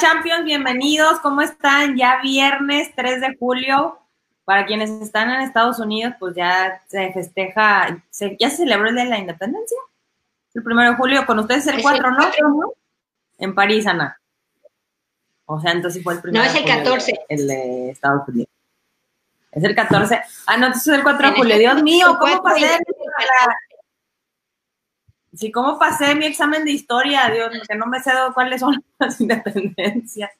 Champions, bienvenidos, ¿cómo están? Ya viernes 3 de julio, para quienes están en Estados Unidos, pues ya se festeja, ya se celebró el Día de la Independencia, el 1 de julio, con ustedes el 4, ¿no? En París, Ana. O sea, entonces fue el primero. No, es el 14. El, de Estados Unidos. Es el 14. Ah, no, entonces es el 4 de julio. Dios mío, ¿cómo pasé? Sí, ¿cómo pasé mi examen de historia? Dios, que no me sé cuáles son las independencias.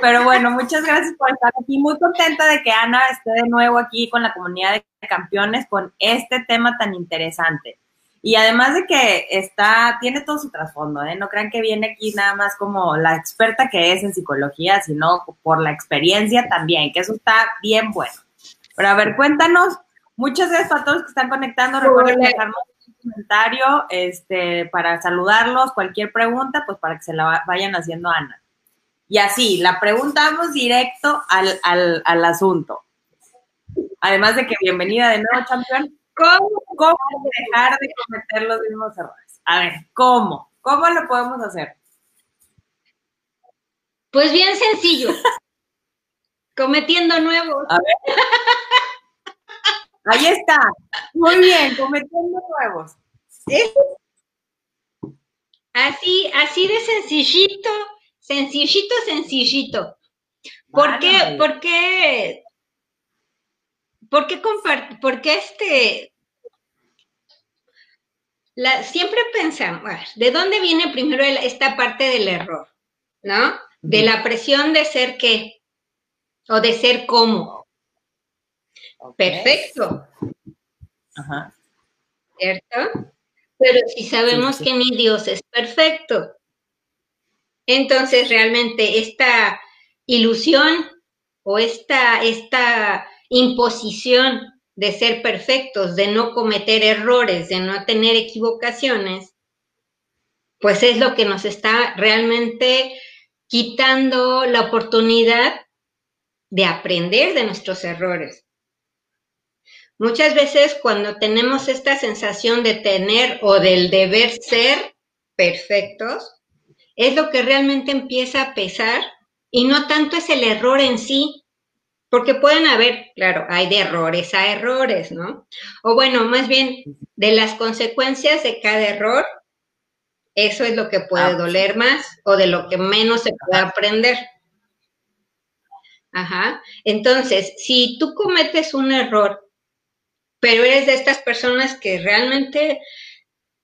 Pero bueno, muchas gracias por estar aquí. Muy contenta de que Ana esté de nuevo aquí con la comunidad de campeones con este tema tan interesante. Y además de que está, tiene todo su trasfondo, ¿eh? No crean que viene aquí nada más como la experta que es en psicología, sino por la experiencia también, que eso está bien bueno. Pero a ver, cuéntanos, muchas gracias a todos que están conectando, recuerden dejarnos comentario este, para saludarlos, cualquier pregunta, pues para que se la vayan haciendo a Ana. Y así, la preguntamos directo al, al, al asunto. Además de que bienvenida de nuevo, campeón. ¿Cómo, dejar de cometer los mismos errores? A ver, ¿cómo? ¿Cómo lo podemos hacer? Pues bien sencillo. cometiendo nuevos. A ver. Ahí está. Muy bien, cometiendo nuevos. Así, así de sencillito, sencillito, sencillito. ¿Por qué? ¿Por qué ¿Por qué, por qué este... La, siempre pensamos, ¿de dónde viene primero esta parte del error? ¿No? De la presión de ser qué o de ser cómo. Perfecto. Ajá. ¿Cierto? Pero si sabemos que ni Dios es perfecto, entonces realmente esta ilusión o esta, esta imposición de ser perfectos, de no cometer errores, de no tener equivocaciones, pues es lo que nos está realmente quitando la oportunidad de aprender de nuestros errores. Muchas veces cuando tenemos esta sensación de tener o del deber ser perfectos, es lo que realmente empieza a pesar y no tanto es el error en sí, porque pueden haber, claro, hay de errores a errores, ¿no? O bueno, más bien de las consecuencias de cada error, eso es lo que puede ah, doler más o de lo que menos se puede aprender. Ajá. Entonces, si tú cometes un error, pero eres de estas personas que realmente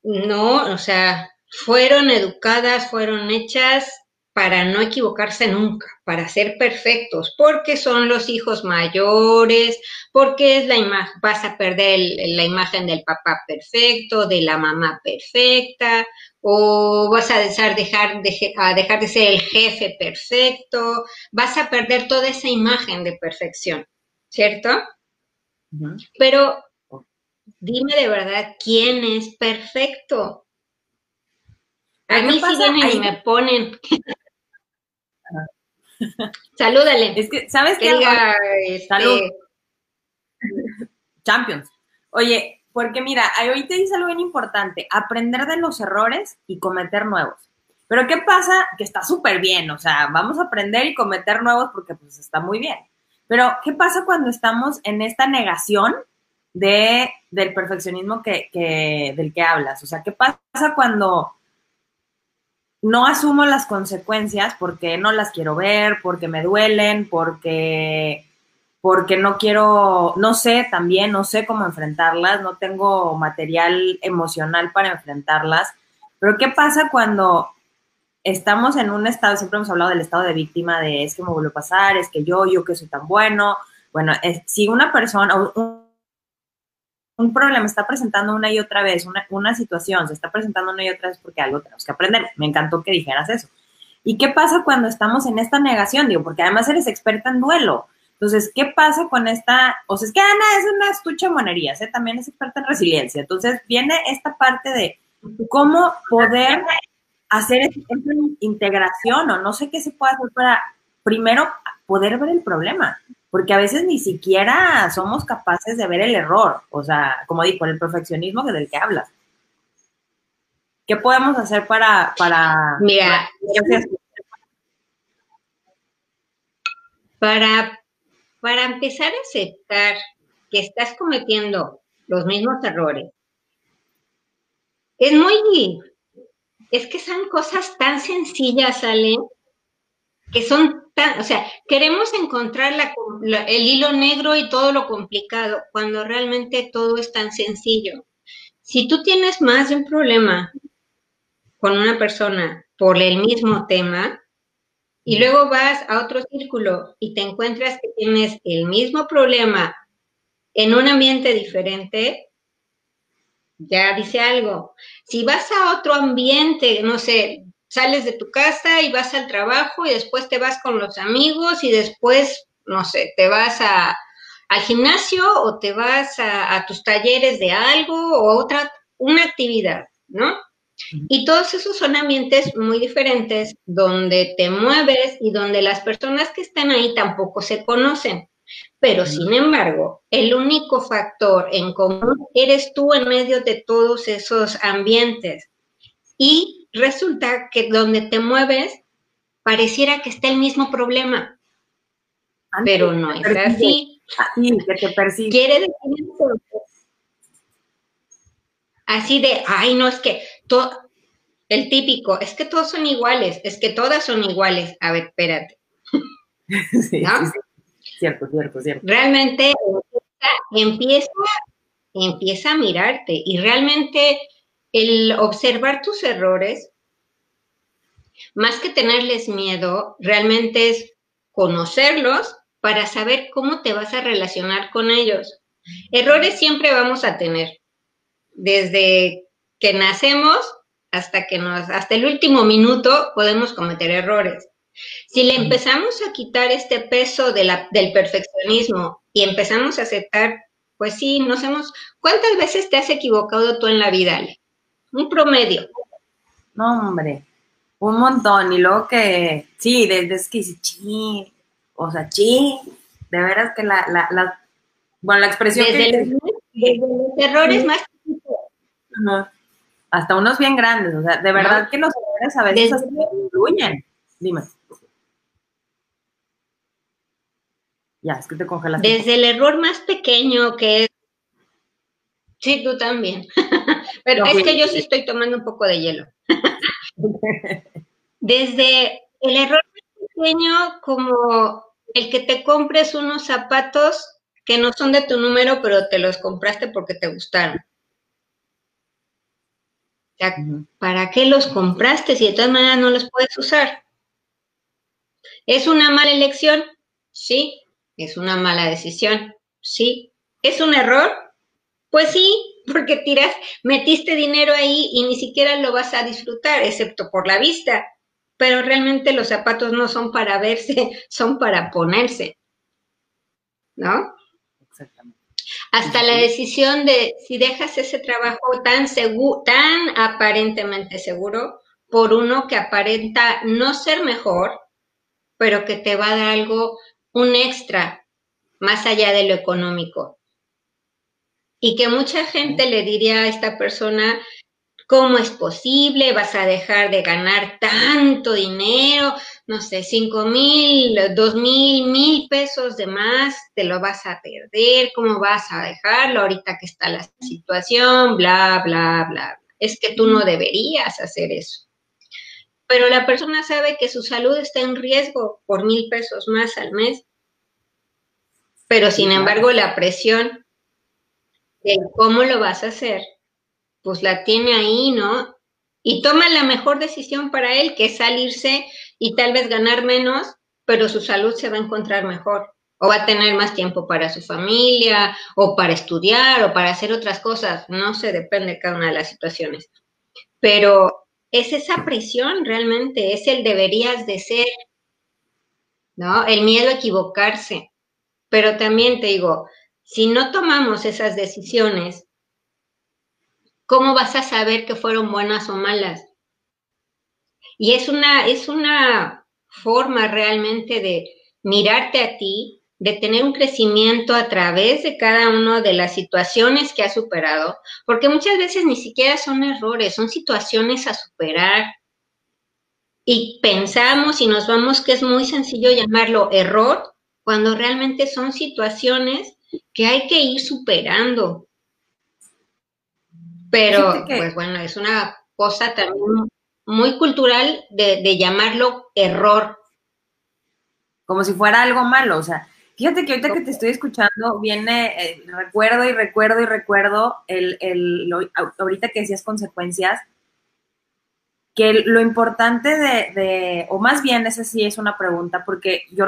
no, o sea, fueron educadas, fueron hechas para no equivocarse nunca, para ser perfectos, porque son los hijos mayores, porque es la imagen, vas a perder la imagen del papá perfecto, de la mamá perfecta, o vas a dejar, dejar, de, a dejar de ser el jefe perfecto, vas a perder toda esa imagen de perfección, ¿cierto? Pero dime de verdad, ¿quién es perfecto? A mí sí vienen y me ponen. Salúdale. Es que, ¿sabes qué? Este, Salud. Champions. Oye, porque mira, ahorita dice algo bien importante, aprender de los errores y cometer nuevos. Pero ¿qué pasa? Que está súper bien, o sea, vamos a aprender y cometer nuevos porque pues está muy bien. Pero ¿qué pasa cuando estamos en esta negación de, del perfeccionismo que, que, del que hablas? O sea, ¿qué pasa cuando no asumo las consecuencias porque no las quiero ver, porque me duelen, porque, porque no quiero, no sé también, no sé cómo enfrentarlas, no tengo material emocional para enfrentarlas. Pero ¿qué pasa cuando estamos en un estado, siempre hemos hablado del estado de víctima, de es que me vuelve a pasar, es que yo, yo que soy tan bueno. Bueno, si una persona, un, un problema está presentando una y otra vez, una, situación se está presentando una y otra vez porque algo tenemos que aprender. Me encantó que dijeras eso. ¿Y qué pasa cuando estamos en esta negación? Digo, porque además eres experta en duelo. Entonces, ¿qué pasa con esta? O sea, es que Ana es una estucha de monerías, ¿eh? también es experta en resiliencia. Entonces, viene esta parte de cómo poder hacer esa integración o no sé qué se puede hacer para, primero, poder ver el problema porque a veces ni siquiera somos capaces de ver el error, o sea, como digo, el perfeccionismo del que hablas. ¿Qué podemos hacer para... para Mira, para, para empezar a aceptar que estás cometiendo los mismos errores, es muy, es que son cosas tan sencillas, Ale, que son o sea, queremos encontrar el hilo negro y todo lo complicado, cuando realmente todo es tan sencillo. Si tú tienes más de un problema con una persona por el mismo tema, y luego vas a otro círculo y te encuentras que tienes el mismo problema en un ambiente diferente, ya dice algo. Si vas a otro ambiente, no sé, sales de tu casa y vas al trabajo y después te vas con los amigos y después, no sé, te vas a, al gimnasio o te vas a, a tus talleres de algo o otra, una actividad, ¿no? Y todos esos son ambientes muy diferentes donde te mueves y donde las personas que están ahí tampoco se conocen. Pero sin embargo, el único factor en común eres tú en medio de todos esos ambientes. Y resulta que donde te mueves, pareciera que está el mismo problema. Pero no es así. que te Quiere decir Así de, ay, no, es que todo, el típico, es que todos son iguales, es que todas son iguales. A ver, espérate. ¿No? Cierto, cierto, cierto. Realmente empieza, empieza a mirarte y realmente el observar tus errores, más que tenerles miedo, realmente es conocerlos para saber cómo te vas a relacionar con ellos. Errores siempre vamos a tener, desde que nacemos hasta que nos, hasta el último minuto podemos cometer errores. Si le empezamos a quitar este peso de la, del perfeccionismo y empezamos a aceptar, pues sí, nos hemos... ¿Cuántas veces te has equivocado tú en la vida, Ale? Un promedio. No, hombre, un montón. Y luego que, sí, desde que dice, chi, o sea, chi, de veras que la, la, la bueno, la expresión desde, los, errores más Hasta unos bien grandes, o sea, de verdad que los errores a veces influyen. Dime. Ya, es que te congelas. Desde el error más pequeño que es. Sí, tú también. Pero es que yo sí estoy tomando un poco de hielo. Desde el error pequeño como el que te compres unos zapatos que no son de tu número, pero te los compraste porque te gustaron. ¿Para qué los compraste si de todas maneras no los puedes usar? ¿Es una mala elección? Sí, ¿Es una mala decisión? Sí. ¿Es un error? Pues sí, porque tiras, metiste dinero ahí y ni siquiera lo vas a disfrutar, excepto por la vista. Pero realmente los zapatos no son para verse, son para ponerse. ¿No? Exactamente. Hasta la decisión de si dejas ese trabajo tan seguro, tan aparentemente seguro, por uno que aparenta no ser mejor, pero que te va a dar algo un extra más allá de lo económico. Y que mucha gente le diría a esta persona, ¿cómo es posible? ¿Vas a dejar de ganar tanto dinero? No sé, cinco mil, dos mil, mil pesos de más, te lo vas a perder, ¿cómo vas a dejarlo ahorita que está la situación? Bla, bla, bla. Es que tú no deberías hacer eso. Pero la persona sabe que su salud está en riesgo por mil pesos más al mes pero sin embargo, la presión cómo lo vas a hacer, pues la tiene ahí, ¿no? Y toma la mejor decisión para él, que es salirse y tal vez ganar menos, pero su salud se va a encontrar mejor. O va a tener más tiempo para su familia, o para estudiar, o para hacer otras cosas. No sé, depende de cada una de las situaciones. Pero es esa presión realmente, es el deberías de ser, ¿no? El miedo a equivocarse. Pero también te digo, si no tomamos esas decisiones, ¿cómo vas a saber que fueron buenas o malas? Y es una, es una forma realmente de mirarte a ti, de tener un crecimiento a través de cada una de las situaciones que has superado, porque muchas veces ni siquiera son errores, son situaciones a superar. Y pensamos y nos vamos que es muy sencillo llamarlo error cuando realmente son situaciones que hay que ir superando. Pero, pues bueno, es una cosa también muy cultural de, llamarlo error. Como si fuera algo malo, o sea, fíjate que ahorita que te estoy escuchando, viene, eh, recuerdo y recuerdo y recuerdo el, el ahorita que decías consecuencias, que lo importante de, o más bien esa sí es una pregunta, porque yo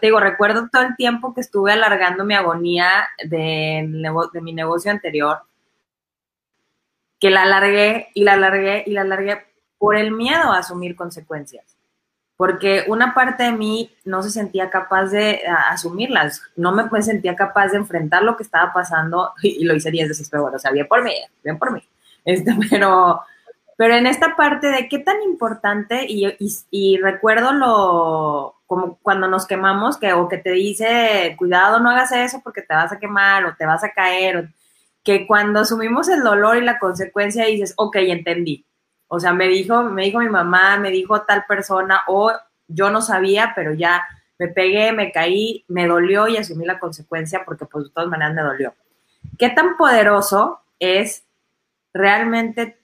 te digo, recuerdo todo el tiempo que estuve alargando mi agonía de, de mi negocio anterior, que la alargué y la alargué y la alargué por el miedo a asumir consecuencias. Porque una parte de mí no se sentía capaz de asumirlas, no me sentía capaz de enfrentar lo que estaba pasando y, lo hice 10 veces peor, o sea, bien por mí, bien por mí. Este, pero, pero en esta parte de qué tan importante, y, recuerdo lo, como cuando nos quemamos, que o que te dice, cuidado, no hagas eso porque te vas a quemar o te vas a caer, o, que cuando asumimos el dolor y la consecuencia dices, ok, entendí, o sea, me dijo, me dijo mi mamá, me dijo tal persona, o yo no sabía, pero ya me pegué, me caí, me dolió y asumí la consecuencia porque pues de todas maneras me dolió. ¿Qué tan poderoso es realmente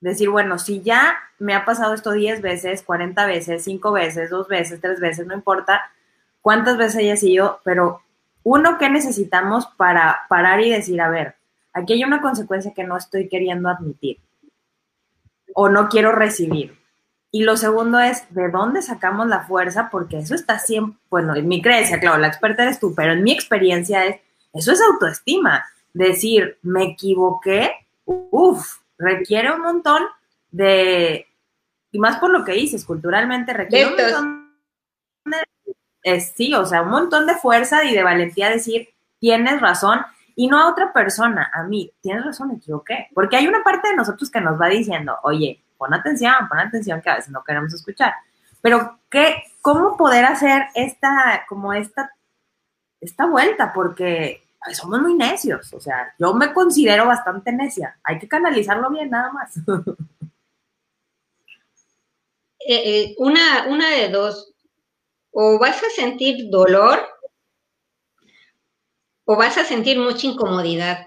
decir, bueno, si ya me ha pasado esto 10 veces, 40 veces, 5 veces, 2 veces, 3 veces, no importa cuántas veces haya sido, pero uno, ¿qué necesitamos para parar y decir, a ver, aquí hay una consecuencia que no estoy queriendo admitir? o no quiero recibir. Y lo segundo es, ¿de dónde sacamos la fuerza? Porque eso está siempre, bueno, en mi creencia, claro, la experta eres tú, pero en mi experiencia es, eso es autoestima. Decir, me equivoqué, uff, requiere un montón de, y más por lo que dices, culturalmente requiere un montón de, sí, o sea, un montón de fuerza y de valentía decir, tienes razón, y no a otra persona, a mí, tienes razón, me equivoqué. Porque hay una parte de nosotros que nos va diciendo, oye, pon atención, pon atención, que a veces no queremos escuchar. Pero, ¿qué, ¿cómo poder hacer esta, como esta, esta vuelta? Porque somos muy necios, o sea, yo me considero bastante necia. Hay que canalizarlo bien, nada más. Eh, eh, una, una de dos, o vas a sentir dolor o vas a sentir mucha incomodidad.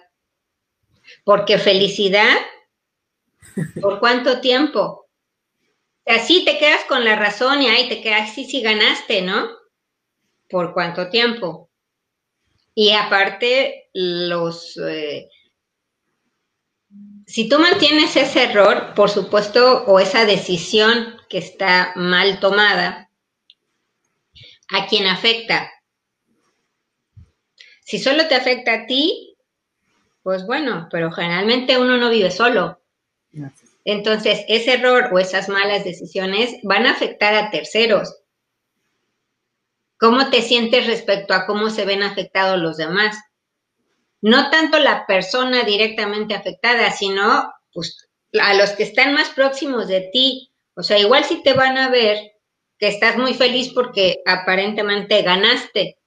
Porque felicidad, ¿por cuánto tiempo? Así te quedas con la razón y ahí te quedas, sí, sí ganaste, ¿no? ¿Por cuánto tiempo? Y aparte, los... Eh, si tú mantienes ese error, por supuesto, o esa decisión que está mal tomada, ¿a quién afecta? Si solo te afecta a ti, pues bueno, pero generalmente uno no vive solo. Entonces, ese error o esas malas decisiones van a afectar a terceros. ¿Cómo te sientes respecto a cómo se ven afectados los demás? No tanto la persona directamente afectada, sino pues, a los que están más próximos de ti. O sea, igual si te van a ver que estás muy feliz porque aparentemente ganaste,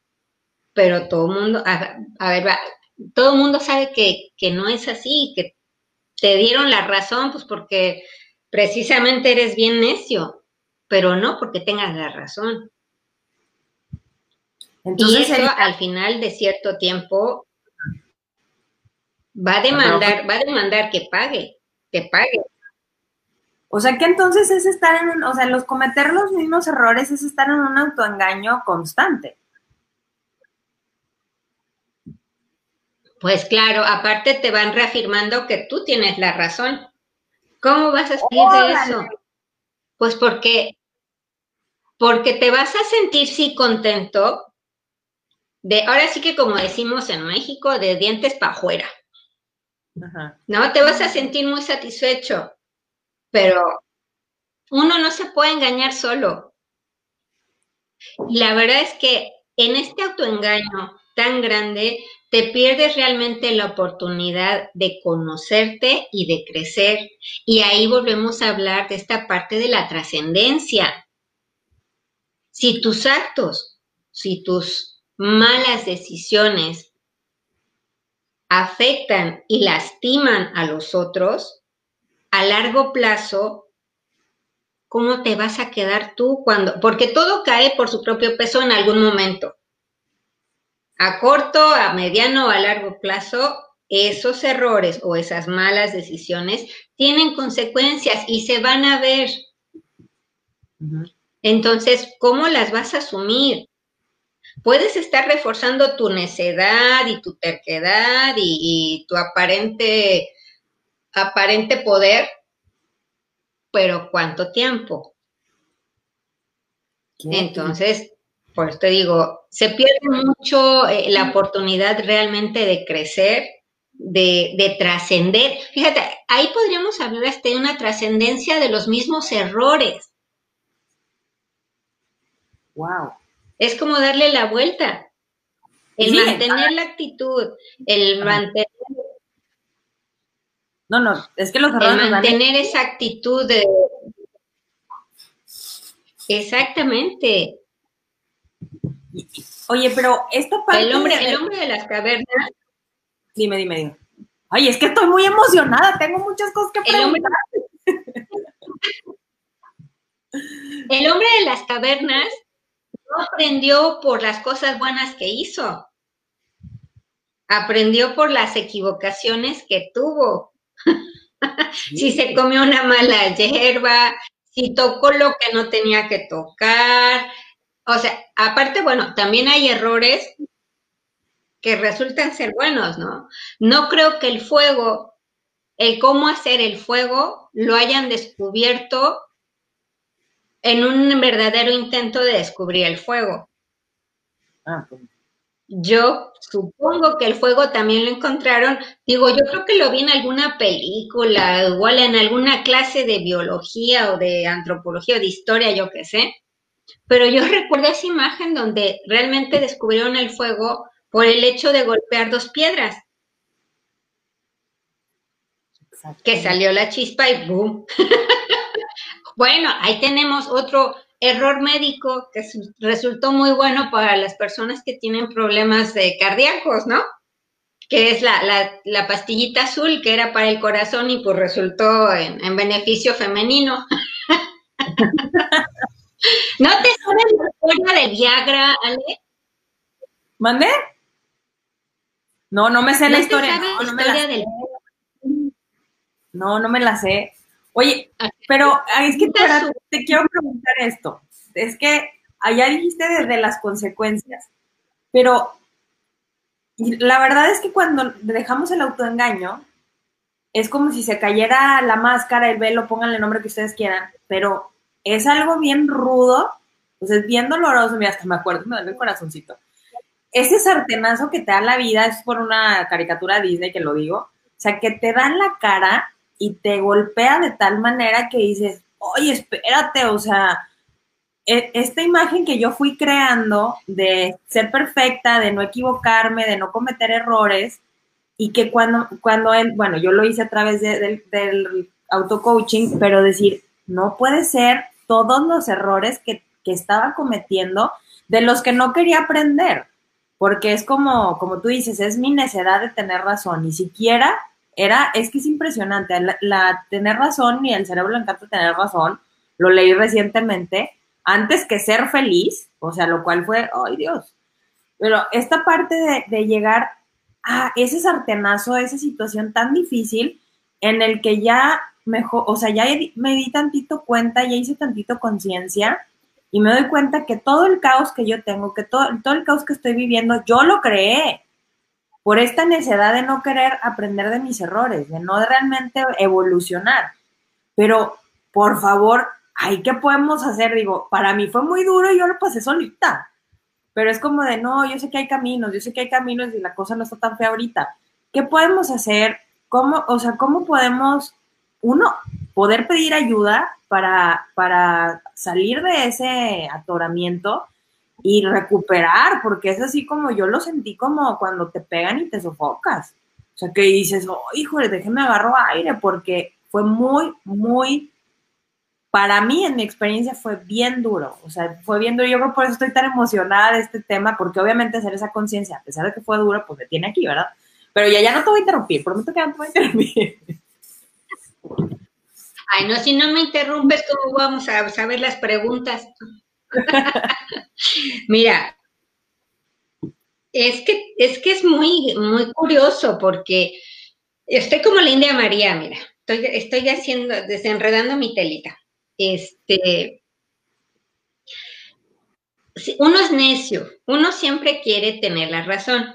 pero todo el mundo, a, ver, todo mundo sabe que, no es así, que te dieron la razón, pues porque precisamente eres bien necio, pero no porque tengas la razón. Entonces, y eso al final de cierto tiempo va a demandar, va a demandar que pague, que pague. O sea que entonces es estar en, o sea, los cometer los mismos errores es estar en un autoengaño constante. Pues claro, aparte te van reafirmando que tú tienes la razón. ¿Cómo vas a salir de eso? Pues porque, porque te vas a sentir sí contento de, ahora sí que como decimos en México, de dientes para afuera. ¿No? Te vas a sentir muy satisfecho, pero uno no se puede engañar solo. Y la verdad es que en este autoengaño tan grande, te pierdes realmente la oportunidad de conocerte y de crecer. Y ahí volvemos a hablar de esta parte de la trascendencia. Si tus actos, si tus malas decisiones afectan y lastiman a los otros, a largo plazo, ¿cómo te vas a quedar tú cuando? Porque todo cae por su propio peso en algún momento. A corto, a mediano o a largo plazo, esos errores o esas malas decisiones tienen consecuencias y se van a ver. Entonces, ¿cómo las vas a asumir? Puedes estar reforzando tu necedad y tu terquedad y, tu aparente, aparente poder, pero ¿cuánto tiempo? Entonces, por eso te digo, se pierde mucho eh, la oportunidad realmente de crecer, de, de trascender. Fíjate, ahí podríamos hablar hasta de una trascendencia de los mismos errores. Wow. Es como darle la vuelta. El mantener la actitud, el mantener. No, no, es que los. El mantener esa actitud de. Exactamente. Oye, pero esta parte. El hombre, el hombre de las cavernas. Dime, dime, dime. Oye, es que estoy muy emocionada, tengo muchas cosas que preguntar. el hombre de las cavernas no aprendió por las cosas buenas que hizo. Aprendió por las equivocaciones que tuvo. si se comió una mala hierba, si tocó lo que no tenía que tocar. O sea, aparte, bueno, también hay errores que resultan ser buenos, ¿no? No creo que el fuego, el cómo hacer el fuego, lo hayan descubierto en un verdadero intento de descubrir el fuego. Ah, pues. Yo supongo que el fuego también lo encontraron, digo, yo creo que lo vi en alguna película, igual en alguna clase de biología o de antropología o de historia, yo qué sé, pero yo recuerdo esa imagen donde realmente descubrieron el fuego por el hecho de golpear dos piedras. Que salió la chispa y ¡boom! Bueno, ahí tenemos otro error médico que resultó muy bueno para las personas que tienen problemas de cardíacos, ¿no? Que es la, la, pastillita azul que era para el corazón y pues resultó en, beneficio femenino. ¿No te sabes la historia de Viagra, Ale? ¿Mandé? No, no me sé la historia. no, no, me la sé. no, no me la sé. Oye, pero es que te, quiero preguntar esto. Es que allá dijiste desde las consecuencias, pero la verdad es que cuando dejamos el autoengaño, es como si se cayera la máscara, el velo, pónganle el nombre que ustedes quieran, pero es algo bien rudo, pues es bien doloroso, mira, hasta me acuerdo, me duele el corazoncito. Ese sartenazo que te da la vida, es por una caricatura Disney que lo digo, o sea, que te dan la cara y te golpea de tal manera que dices, oye, espérate, o sea, e, esta imagen que yo fui creando de ser perfecta, de no equivocarme, de no cometer errores, y que cuando, cuando bueno, yo lo hice a través del auto-coaching, pero decir, no puede ser todos los errores que, que, estaba cometiendo de los que no quería aprender, porque es como, como tú dices, es mi necedad de tener razón, ni siquiera era, es que es impresionante, la, tener razón y el cerebro le encanta tener razón, lo leí recientemente, antes que ser feliz, o sea, lo cual fue, ay Dios, pero esta parte de, llegar a ese sartenazo, esa situación tan difícil en el que ya mejor, o sea, ya me di tantito cuenta, ya hice tantito conciencia y me doy cuenta que todo el caos que yo tengo, que todo, todo el caos que estoy viviendo, yo lo creé por esta necesidad de no querer aprender de mis errores, de no realmente evolucionar. Pero, por favor, ay, ¿qué podemos hacer? Digo, para mí fue muy duro y yo lo pasé solita. Pero es como de, no, yo sé que hay caminos, yo sé que hay caminos y la cosa no está tan fea ahorita. ¿Qué podemos hacer? ¿Cómo, o sea, cómo podemos, uno, poder pedir ayuda para, para salir de ese atoramiento y recuperar, porque es así como yo lo sentí como cuando te pegan y te sofocas. O sea, que dices, oh, híjole, déjeme agarro aire, porque fue muy, muy, para mí en mi experiencia fue bien duro. O sea, fue bien duro. Yo creo por eso estoy tan emocionada de este tema, porque obviamente hacer esa conciencia, a pesar de que fue duro, pues me tiene aquí, ¿verdad? Pero ya, ya no te voy a interrumpir, prometo que no te voy a interrumpir. Ay, no, si no me interrumpes, ¿cómo vamos a saber las preguntas? Mira, Es que, es que es muy, muy curioso porque estoy como la India María, mira, estoy, estoy haciendo, desenredando mi telita. Este, uno es necio, uno siempre quiere tener la razón,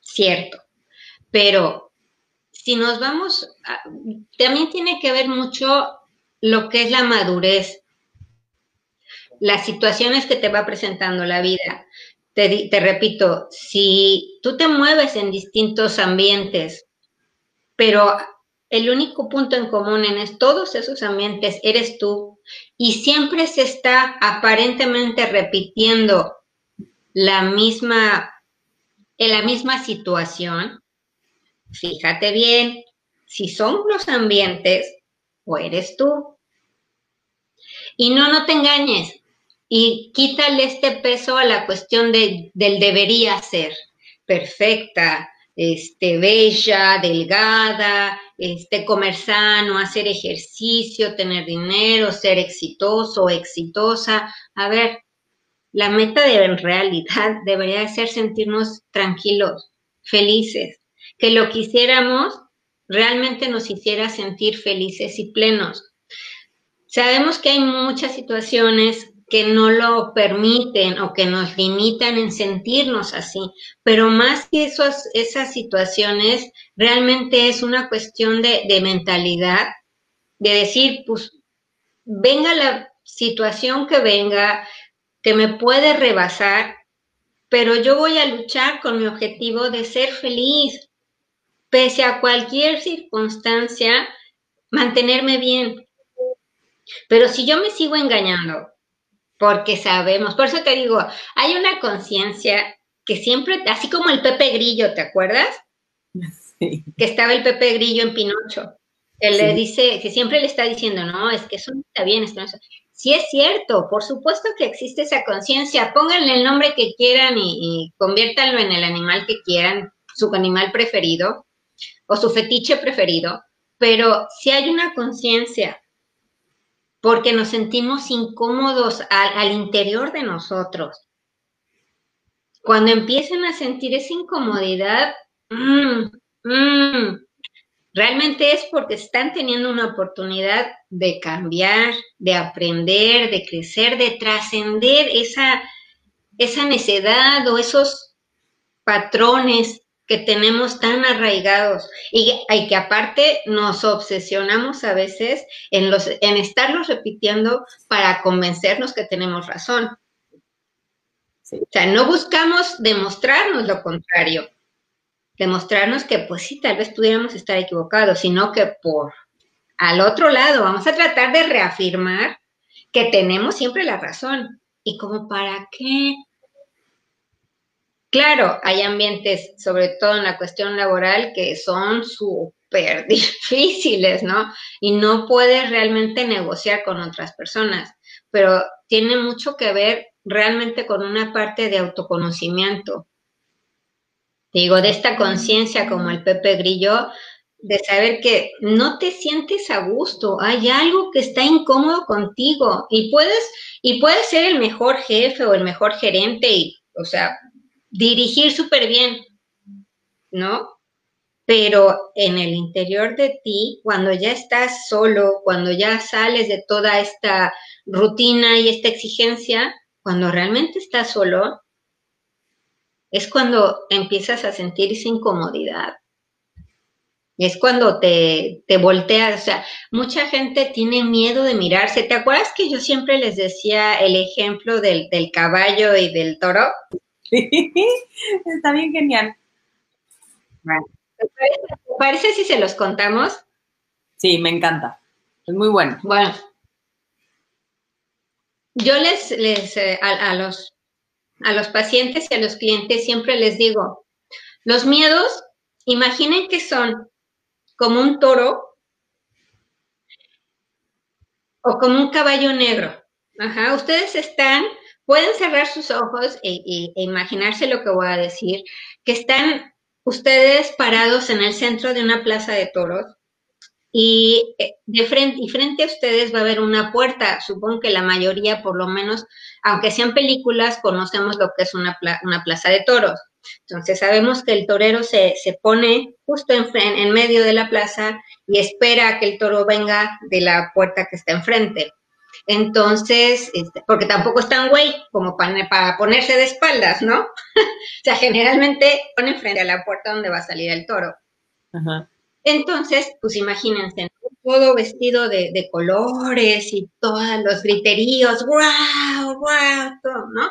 cierto, pero si nos vamos, también tiene que ver mucho lo que es la madurez, las situaciones que te va presentando la vida. Te, repito, si tú te mueves en distintos ambientes, pero el único punto en común en todos esos ambientes eres tú y siempre se está aparentemente repitiendo la misma, en la misma situación, fíjate bien si son los ambientes o eres tú. Y no, no te engañes y quítale este peso a la cuestión de, del debería ser, perfecta, este, bella, delgada, este, comer sano, hacer ejercicio, tener dinero, ser exitoso, exitosa. A ver, la meta de en realidad debería ser sentirnos tranquilos, felices, que lo que realmente nos hiciera sentir felices y plenos. Sabemos que hay muchas situaciones que no lo permiten o que nos limitan en sentirnos así, pero más que esas situaciones, realmente es una cuestión de, de mentalidad, de decir, pues, venga la situación que venga, que me puede rebasar, pero yo voy a luchar con mi objetivo de ser feliz, pese a cualquier circunstancia, mantenerme bien. Pero si yo me sigo engañando, porque sabemos, por eso te digo, hay una conciencia que siempre, así como el Pepe Grillo, ¿te acuerdas? Sí. Que estaba el Pepe Grillo en Pinocho. Él le dice, que siempre le está diciendo, no, es que eso no está bien, esto no está... Sí es cierto, por supuesto que existe esa conciencia, pónganle el nombre que quieran y, y conviértanlo en el animal que quieran, su animal preferido, o su fetiche preferido, pero si hay una conciencia, porque nos sentimos incómodos al, interior de nosotros. Cuando empiecen a sentir esa incomodidad, mm, mm, realmente es porque están teniendo una oportunidad de cambiar, de aprender, de crecer, de trascender esa, esa necedad o esos patrones que tenemos tan arraigados y, que aparte nos obsesionamos a veces en, los, en estarlos repitiendo para convencernos que tenemos razón. O sea, no buscamos demostrarnos lo contrario, demostrarnos que pues sí, tal vez pudiéramos estar equivocados, sino que por al otro lado vamos a tratar de reafirmar que tenemos siempre la razón. ¿Y como para qué? Claro, hay ambientes, sobre todo en la cuestión laboral, que son súper difíciles, ¿no? Y no puedes realmente negociar con otras personas, pero tiene mucho que ver realmente con una parte de autoconocimiento. Digo, de esta conciencia como el Pepe Grillo, de saber que no te sientes a gusto, hay algo que está incómodo contigo y puedes, y puedes ser el mejor jefe o el mejor gerente y, o sea, dirigir súper bien, ¿no? Pero en el interior de ti, cuando ya estás solo, cuando ya sales de toda esta rutina y esta exigencia, cuando realmente estás solo, es cuando empiezas a sentir esa incomodidad. Es cuando te, te volteas, o sea, mucha gente tiene miedo de mirarse. ¿Te acuerdas que yo siempre les decía el ejemplo del, del caballo y del toro? Está bien genial. ¿Te parece, si se los contamos? Sí, me encanta. Es muy bueno. Bueno. Yo les, les eh, a, los, a los pacientes y a los clientes siempre les digo, los miedos, imaginen que son como un toro o como un caballo negro. Ajá, ustedes están pueden cerrar sus ojos e, e, imaginarse lo que voy a decir, que están ustedes parados en el centro de una plaza de toros y eh, de frente y frente a ustedes va a haber una puerta. Supongo que la mayoría, por lo menos, aunque sean películas, conocemos lo que es una, plaza de toros. Entonces sabemos que el torero se, pone justo en, en, medio de la plaza y espera a que el toro venga de la puerta que está enfrente. Entonces, este, porque tampoco es tan güey como para, para, ponerse de espaldas, ¿no? o sea, generalmente pone frente a la puerta donde va a salir el toro. Entonces, pues imagínense, todo vestido de, de, colores y todos los griteríos, wow, wow, todo, ¿no?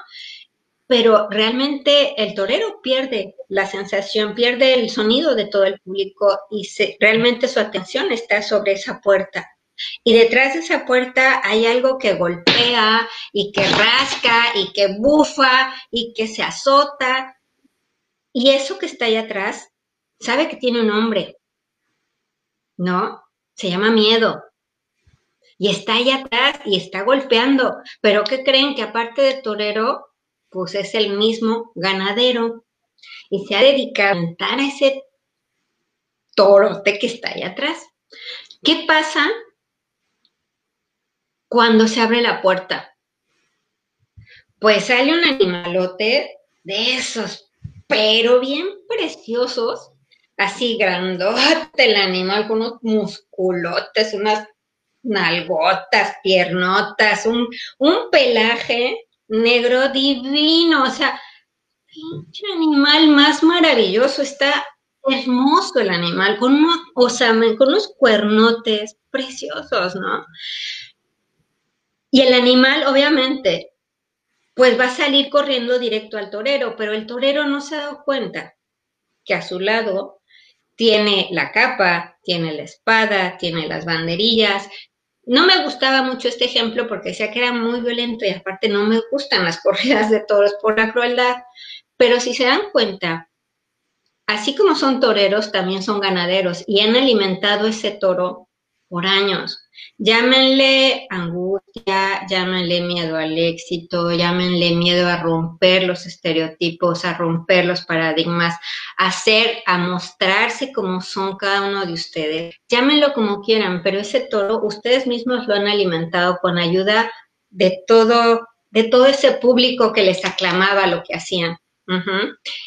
Pero realmente el torero pierde la sensación, pierde el sonido de todo el público y se, realmente su atención está sobre esa puerta. Y detrás de esa puerta hay algo que golpea y que rasca y que bufa y que se azota. Y eso que está ahí atrás, sabe que tiene un nombre, ¿no? Se llama miedo. Y está ahí atrás y está golpeando. Pero ¿qué creen? Que aparte de torero, pues es el mismo ganadero. Y se ha dedicado a montar a ese torote que está ahí atrás. ¿Qué pasa cuando se abre la puerta? Pues sale un animalote de esos, pero bien preciosos, así grandote el animal, con unos musculotes, unas nalgotas, piernotas, un, un pelaje negro divino, o sea, pinche animal más maravilloso, está hermoso el animal, con, o sea, con unos cuernotes preciosos, ¿no? Y el animal, obviamente, pues va a salir corriendo directo al torero, pero el torero no se ha dado cuenta que a su lado tiene la capa, tiene la espada, tiene las banderillas. No me gustaba mucho este ejemplo porque decía que era muy violento y aparte no me gustan las corridas de toros por la crueldad, pero si se dan cuenta, así como son toreros, también son ganaderos y han alimentado ese toro por años. Llámenle angustia, llámenle miedo al éxito, llámenle miedo a romper los estereotipos, a romper los paradigmas, a hacer, a mostrarse como son cada uno de ustedes. Llámenlo como quieran, pero ese toro ustedes mismos lo han alimentado con ayuda de todo, de todo ese público que les aclamaba lo que hacían.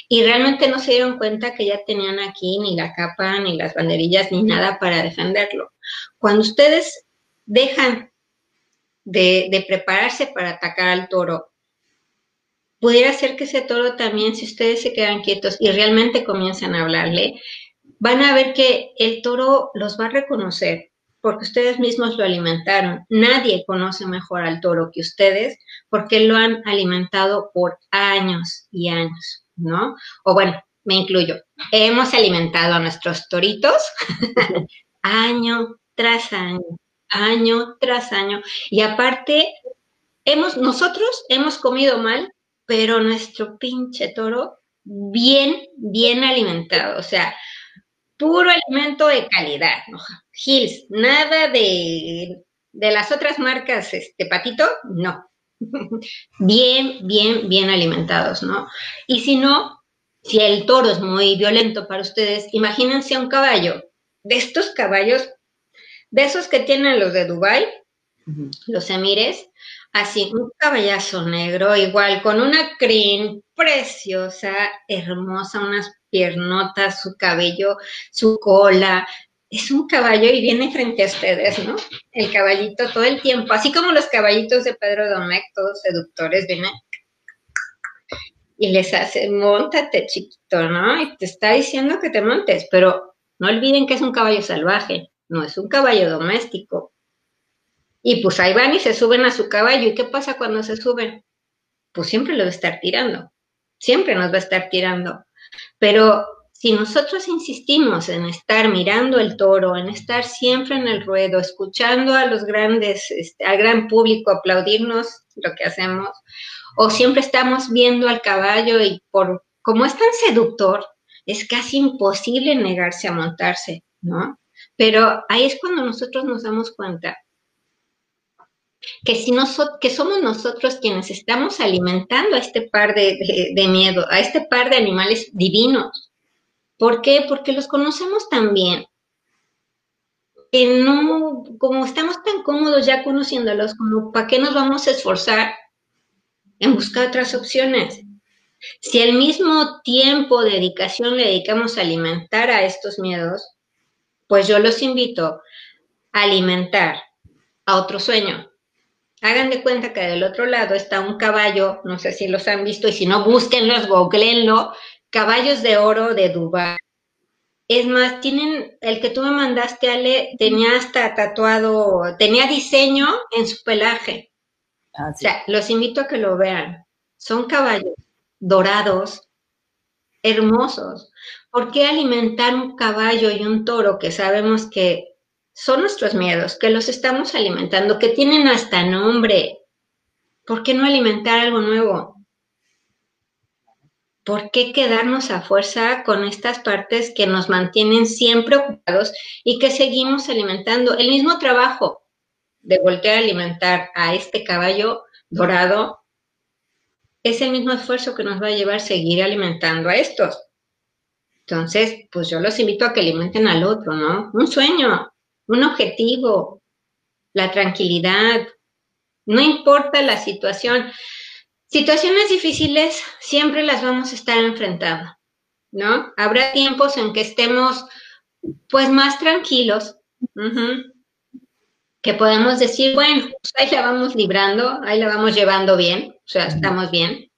Y realmente no se dieron cuenta que ya tenían aquí ni la capa, ni las banderillas, ni nada para defenderlo. Cuando ustedes dejan de, prepararse para atacar al toro, pudiera ser que ese toro también, si ustedes se quedan quietos y realmente comienzan a hablarle, van a ver que el toro los va a reconocer porque ustedes mismos lo alimentaron. Nadie conoce mejor al toro que ustedes porque lo han alimentado por años y años, ¿no? O bueno, me incluyo. Hemos alimentado a nuestros toritos año tras año, año tras año. Y aparte, hemos, nosotros hemos comido mal, pero nuestro pinche toro bien, bien alimentado. O sea, puro alimento de calidad, ¿no? Hills, nada de, de las otras marcas, este patito, no. bien, bien, bien alimentados, ¿no? Y si no, si el toro es muy violento para ustedes, imagínense un caballo, de estos caballos de esos que tienen los de Dubai, los emires, así, un caballazo negro, igual, con una crin preciosa, hermosa, unas piernotas, su cabello, su cola. Es un caballo y viene frente a ustedes, ¿no? El caballito todo el tiempo, así como los caballitos de Pedro Domecq, todos seductores, viene y les hace, montate chiquito, ¿no? Y te está diciendo que te montes, pero no olviden que es un caballo salvaje no es un caballo doméstico. Y pues ahí van y se suben a su caballo. ¿Y qué pasa cuando se suben? Pues siempre lo va a estar tirando. Siempre nos va a estar tirando. Pero si nosotros insistimos en estar mirando el toro, en estar siempre en el ruedo, escuchando a los grandes, este, al gran público aplaudirnos lo que hacemos, o siempre estamos viendo al caballo y por como es tan seductor, es casi imposible negarse a montarse, ¿no? Pero ahí es cuando nosotros nos damos cuenta que, si nosotros, que somos nosotros quienes estamos alimentando a este par de, miedo, a este par de animales divinos. ¿Por qué? Porque los conocemos tan bien. Que no, como estamos tan cómodos ya conociéndolos, como para qué nos vamos a esforzar en buscar otras opciones. Si el mismo tiempo, dedicación le dedicamos a alimentar a estos miedos, pues yo los invito a alimentar a otro sueño. Hagan de cuenta que del otro lado está un caballo, no sé si los han visto, y si no, búsquenlos, googleenlo, caballos de oro de Dubái. Es más, tienen, el que tú me mandaste, Ale, tenía hasta tatuado, tenía diseño en su pelaje. Ah, o sea, los invito a que lo vean. Son caballos dorados, hermosos. ¿Por qué alimentar un caballo y un toro que sabemos que son nuestros miedos, que los estamos alimentando, que tienen hasta nombre? ¿Por qué no alimentar algo nuevo? ¿Por qué quedarnos a fuerza con estas partes que nos mantienen siempre ocupados y que seguimos alimentando? El mismo trabajo de voltear a alimentar a este caballo dorado es el mismo esfuerzo que nos va a llevar seguir alimentando a estos. Entonces, pues yo los invito a que alimenten al otro, ¿no? Un sueño, un objetivo, la tranquilidad. No importa la situación. Situaciones difíciles siempre las vamos a estar enfrentando, ¿no? Habrá tiempos en que estemos pues más tranquilos, que podemos decir, bueno, pues ahí la vamos librando, ahí la vamos llevando bien, o sea, estamos bien.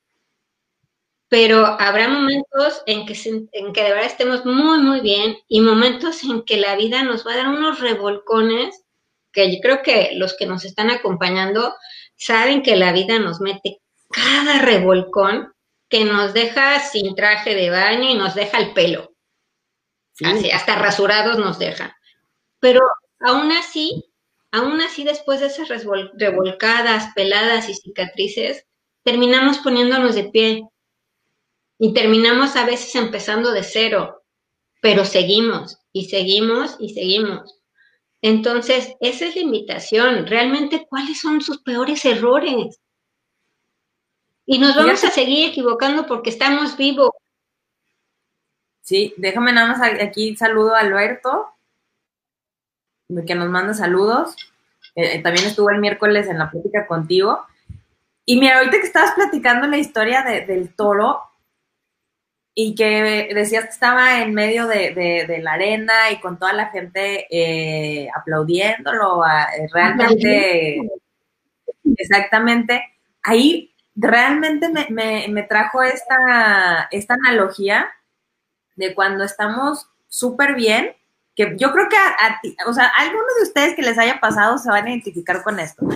Pero habrá momentos en que, en que de verdad estemos muy, muy bien y momentos en que la vida nos va a dar unos revolcones que yo creo que los que nos están acompañando saben que la vida nos mete cada revolcón que nos deja sin traje de baño y nos deja el pelo. Así, hasta rasurados nos deja. Pero aún así, aún así después de esas revolcadas, peladas y cicatrices, terminamos poniéndonos de pie. Y terminamos a veces empezando de cero, pero seguimos y seguimos y seguimos. Entonces, esa es la invitación. Realmente, ¿cuáles son sus peores errores? Y nos vamos a seguir equivocando porque estamos vivos. Sí, déjame nada más aquí saludo a Alberto, que nos manda saludos. Eh, eh, también estuvo el miércoles en la plática contigo. Y mira, ahorita que estabas platicando la historia del toro y que decías que estaba en medio de, la arena y con toda la gente eh, aplaudiéndolo, realmente, exactamente, ahí realmente me, trajo esta, esta analogía de cuando estamos súper bien, que yo creo que a, ti, o sea, algunos de ustedes que les haya pasado se van a identificar con esto,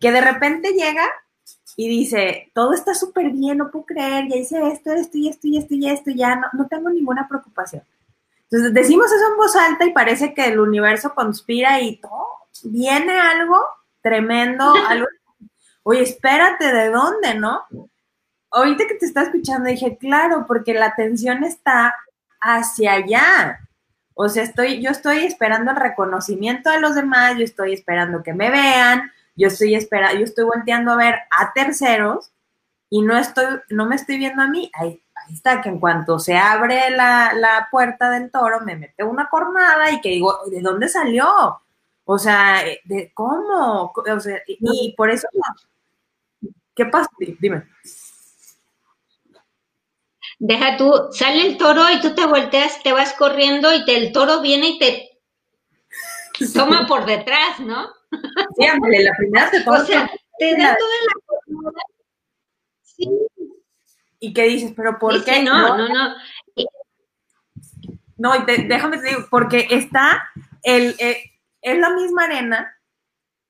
que de repente llega y dice, todo está súper bien, no puedo creer, ya hice esto, esto y esto y esto y esto, ya no, no tengo ninguna preocupación. Entonces decimos eso en voz alta y parece que el universo conspira y todo, viene algo tremendo, algo oye, espérate, ¿de dónde, no? Ahorita que te está escuchando dije, claro, porque la atención está hacia allá. O sea, estoy, yo estoy esperando el reconocimiento de los demás, yo estoy esperando que me vean, yo estoy esperando, yo estoy volteando a ver a terceros y no estoy, no me estoy viendo a mí. Ahí, ahí está, que en cuanto se abre la, la, puerta del toro, me mete una cornada y que digo, ¿de dónde salió? O sea, ¿de cómo? O sea, y, por eso ¿Qué pasa? Dime. Deja tú, sale el toro y tú te volteas, te vas corriendo y te, el toro viene y te toma por detrás, ¿no? Sí, ándale, la primera te. O sea, te da toda la Sí. ¿Y qué dices? ¿Pero por qué? no, no, no. No, déjame te digo, porque está el, eh, es la misma arena,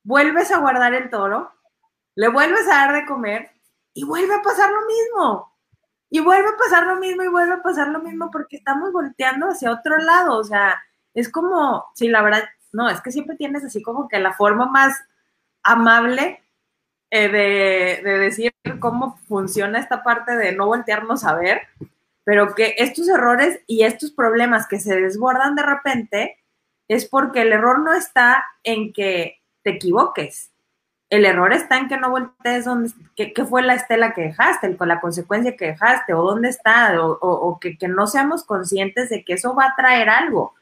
vuelves a guardar el toro, le vuelves a dar de comer y vuelve a pasar lo mismo. Y vuelve a pasar lo mismo y vuelve a pasar lo mismo porque estamos volteando hacia otro lado. O sea, es como, sí, la verdad, no, es que siempre tienes así como que la forma más amable eh, de, de, decir cómo funciona esta parte de no voltearnos a ver, pero que estos errores y estos problemas que se desbordan de repente es porque el error no está en que te equivoques, el error está en que no voltees dónde, qué, fue la estela que dejaste, con la consecuencia que dejaste, o dónde está, o, que, no seamos conscientes de que eso va a traer algo.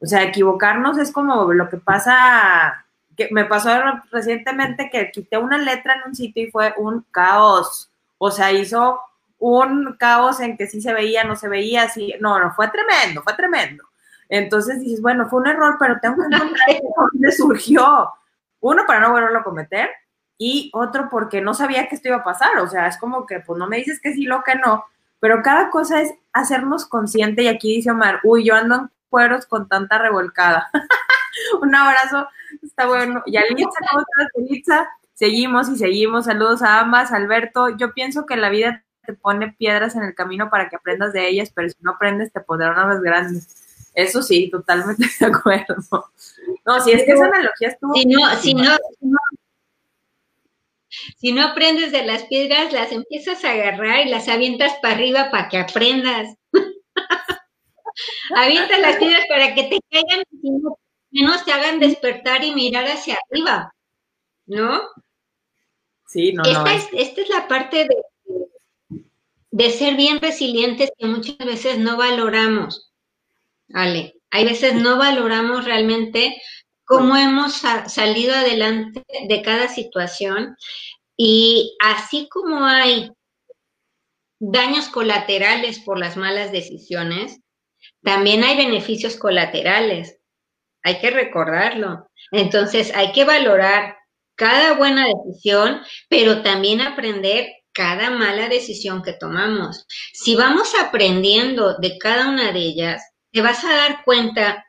O sea, equivocarnos es como lo que pasa, que me pasó recientemente que quité una letra en un sitio y fue un caos. O sea, hizo un caos en que sí se veía, no se veía, sí, no, no, fue tremendo, fue tremendo. Entonces dices, bueno, fue un error, pero tengo que encontrar dónde surgió. Uno, para no volverlo a cometer, y otro, porque no sabía que esto iba a pasar. O sea, es como que, pues no me dices que sí, lo que no, pero cada cosa es hacernos consciente. Y aquí dice Omar, uy, yo ando en cueros con tanta revolcada. un abrazo, está bueno. Y Alitza, ¿cómo estás, Seguimos y seguimos. Saludos a ambas. Alberto, yo pienso que la vida te pone piedras en el camino para que aprendas de ellas, pero si no aprendes te pondrá una más grande. Eso sí, totalmente de acuerdo. No, si es que esa analogía estuvo... Si no, si no, si no aprendes de las piedras, las empiezas a agarrar y las avientas para arriba para que aprendas. Avientas las piedras para que te caigan y no, no te hagan despertar y mirar hacia arriba, ¿no? Sí, no, esta, Es, esta es la parte de, de ser bien resilientes que muchas veces no valoramos. Ale, hay veces no valoramos realmente cómo hemos salido adelante de cada situación y así como hay daños colaterales por las malas decisiones, también hay beneficios colaterales. Hay que recordarlo. Entonces hay que valorar cada buena decisión, pero también aprender cada mala decisión que tomamos. Si vamos aprendiendo de cada una de ellas, te vas a dar cuenta,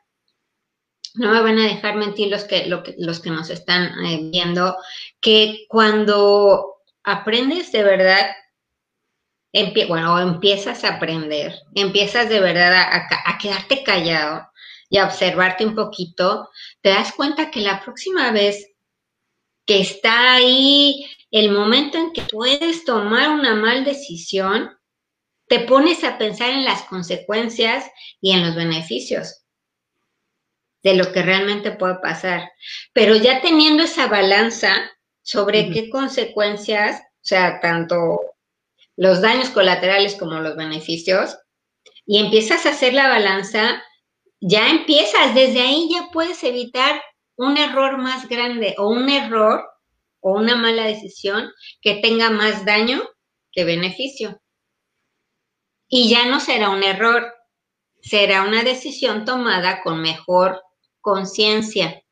no me van a dejar mentir los que, los que nos están eh, viendo, que cuando aprendes de verdad, bueno, empiezas a aprender, empiezas de verdad a, a quedarte callado y a observarte un poquito, te das cuenta que la próxima vez que está ahí el momento en que puedes tomar una mal decisión, te pones a pensar en las consecuencias y en los beneficios de lo que realmente puede pasar. Pero ya teniendo esa balanza sobre qué consecuencias, o sea, tanto los daños colaterales como los beneficios, y empiezas a hacer la balanza, ya empiezas, desde ahí ya puedes evitar un error más grande o un error o una mala decisión que tenga más daño que beneficio. Y ya no será un error, será una decisión tomada con mejor conciencia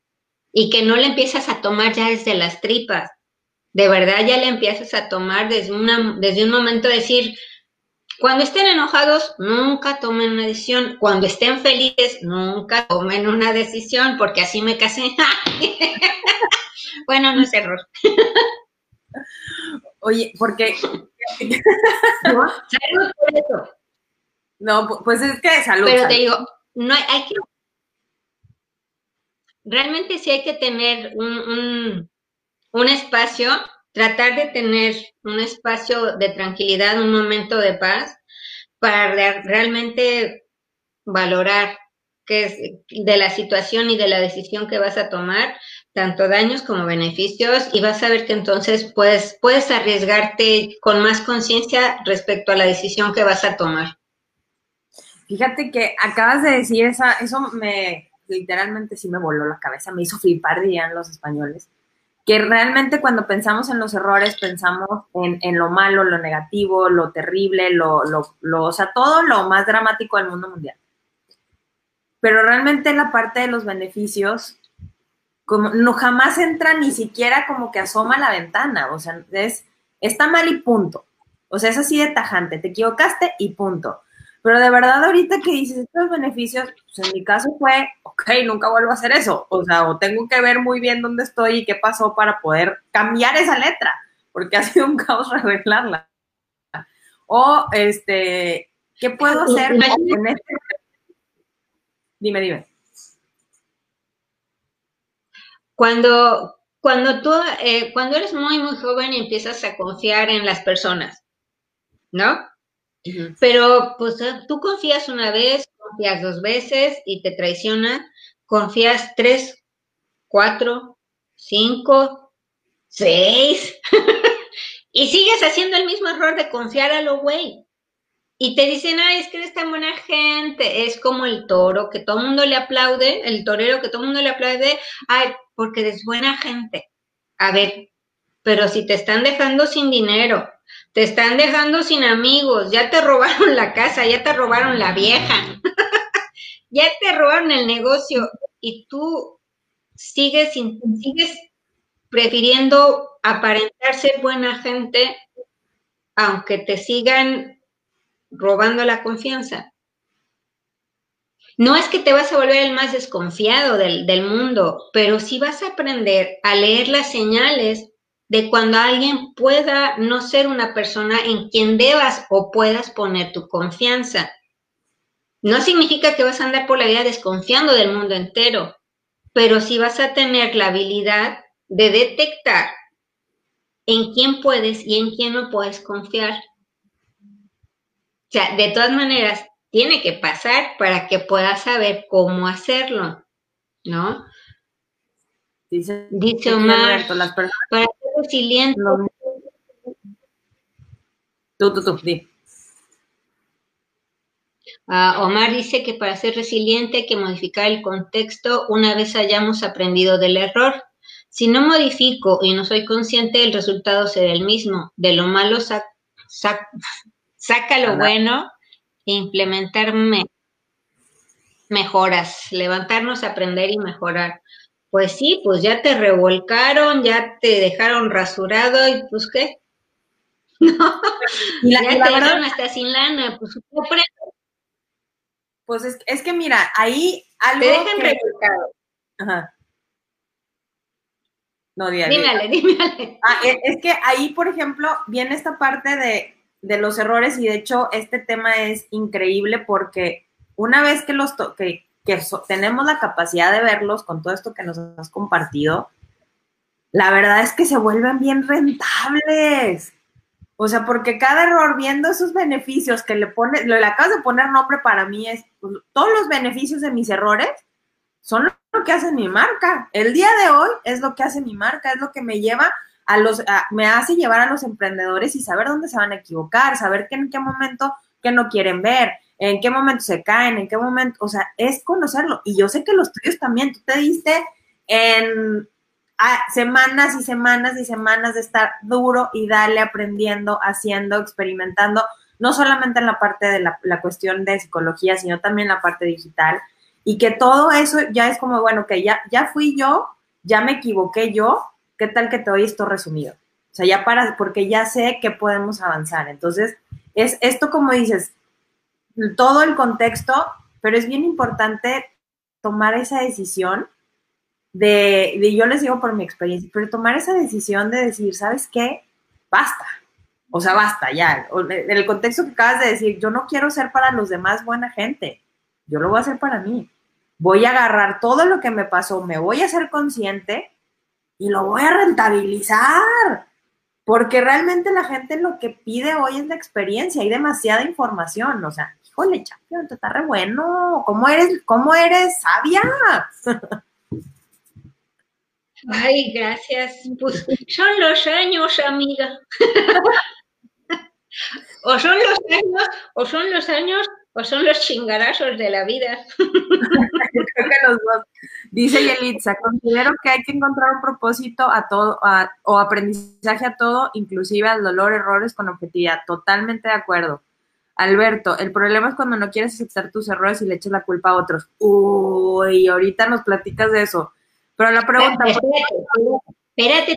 y que no le empiezas a tomar ya desde las tripas. De verdad ya le empiezas a tomar desde, una, desde un momento de decir, cuando estén enojados, nunca tomen una decisión. Cuando estén felices, nunca tomen una decisión, porque así me casé. bueno, no es error. Oye, porque ¿No? pues es que salud. Pero te digo, no hay, que. Realmente sí hay que tener un, un, espacio, tratar de tener un espacio de tranquilidad, un momento de paz, para realmente valorar qué es de la situación y de la decisión que vas a tomar tanto daños como beneficios y vas a ver que entonces puedes, puedes arriesgarte con más conciencia respecto a la decisión que vas a tomar. Fíjate que acabas de decir esa, eso me literalmente sí me voló la cabeza, me hizo flipar, dirían los españoles, que realmente cuando pensamos en los errores pensamos en, lo malo, lo negativo, lo terrible, lo, lo, lo, o sea, todo lo más dramático del mundo mundial. Pero realmente la parte de los beneficios como no jamás entra ni siquiera como que asoma la ventana, o sea, es, está mal y punto. O sea, es así de tajante, te equivocaste y punto. Pero de verdad ahorita que dices estos beneficios, pues en mi caso fue, ok, nunca vuelvo a hacer eso. O sea, o tengo que ver muy bien dónde estoy y qué pasó para poder cambiar esa letra, porque ha sido un caos revelarla. O, este, ¿qué puedo hacer este Dime, dime. Cuando, cuando tú, eh, cuando eres muy, muy joven y empiezas a confiar en las personas, ¿no? Pero pues tú confías una vez, confías dos veces y te traicionan, confías tres, cuatro, cinco, seis, y sigues haciendo el mismo error de confiar a lo güey. Y te dicen, ay, es que eres tan buena gente, es como el toro, que todo el mundo le aplaude, el torero que todo el mundo le aplaude, ay, porque eres buena gente. A ver, pero si te están dejando sin dinero, te están dejando sin amigos, ya te robaron la casa, ya te robaron la vieja, ya te robaron el negocio y tú sigues, sigues prefiriendo aparentar ser buena gente aunque te sigan robando la confianza. No es que te vas a volver el más desconfiado del, del, mundo, pero sí vas a aprender a leer las señales de cuando alguien pueda no ser una persona en quien debas o puedas poner tu confianza. No significa que vas a andar por la vida desconfiando del mundo entero, pero sí vas a tener la habilidad de detectar en quién puedes y en quién no puedes confiar. O sea, de todas maneras, tiene que pasar para que puedas saber cómo hacerlo, ¿no? Dice, Omar, las personas... para resiliente... Tú, tú, tú, di. Ah, Omar dice que para ser resiliente hay que modificar el contexto una vez hayamos aprendido del error. Si no modifico y no soy consciente, el resultado será el mismo. De lo malo saca lo bueno e implementar mejoras, levantarnos, aprender y mejorar. Pues sí, pues ya te revolcaron, ya te dejaron rasurado y pues qué. No, ya te dejaron hasta sin lana, pues Pues es, es, que mira, ahí algo. Te dejan revolcado. Ajá. No, dígale. Dímale, ah, es que ahí, por ejemplo, viene esta parte de, de, los errores y de hecho este tema es increíble porque una vez que los que, que tenemos la capacidad de verlos con todo esto que nos has compartido, la verdad es que se vuelven bien rentables. O sea, porque cada error, viendo esos beneficios que le pone, le acabas de poner nombre para mí, es pues, todos los beneficios de mis errores son lo que hace mi marca. El día de hoy es lo que hace mi marca, es lo que me lleva a los, me hace llevar a los emprendedores y saber dónde se van a equivocar, saber que en qué momento que no quieren ver, en qué momento se caen, en qué momento, o sea, es conocerlo. Y yo sé que los tuyos también, tú te diste en semanas y semanas y semanas de estar duro y darle aprendiendo, haciendo, experimentando, no solamente en la parte de la, cuestión de psicología, sino también en la parte digital y que todo eso ya es como, bueno, que ya, ya fui yo, ya me equivoqué yo, ¿qué tal que te doy esto resumido? O sea, ya para, porque ya sé que podemos avanzar. Entonces, es esto como dices, todo el contexto, pero es bien importante tomar esa decisión de, yo les digo por mi experiencia, pero tomar esa decisión de decir, ¿sabes qué? Basta. O sea, basta, ya. En el contexto que acabas de decir, yo no quiero ser para los demás buena gente, yo lo voy a hacer para mí voy a agarrar todo lo que me pasó, me voy a ser consciente y lo voy a rentabilizar. Porque realmente la gente lo que pide hoy es la experiencia, hay demasiada información, o sea, híjole, champion, te está re bueno, ¿cómo eres, cómo eres sabia? Ay, gracias. Pues son los años, amiga. o son los años, o son los años o son los chingarazos de la vida. Creo que los dos. Dice Yelitza, considero que hay que encontrar un propósito a todo o aprendizaje a todo, inclusive al dolor, errores con objetividad. Totalmente de acuerdo. Alberto, el problema es cuando no quieres aceptar tus errores y le echas la culpa a otros. Uy, ahorita nos platicas de eso. Pero la pregunta... Espérate, espérate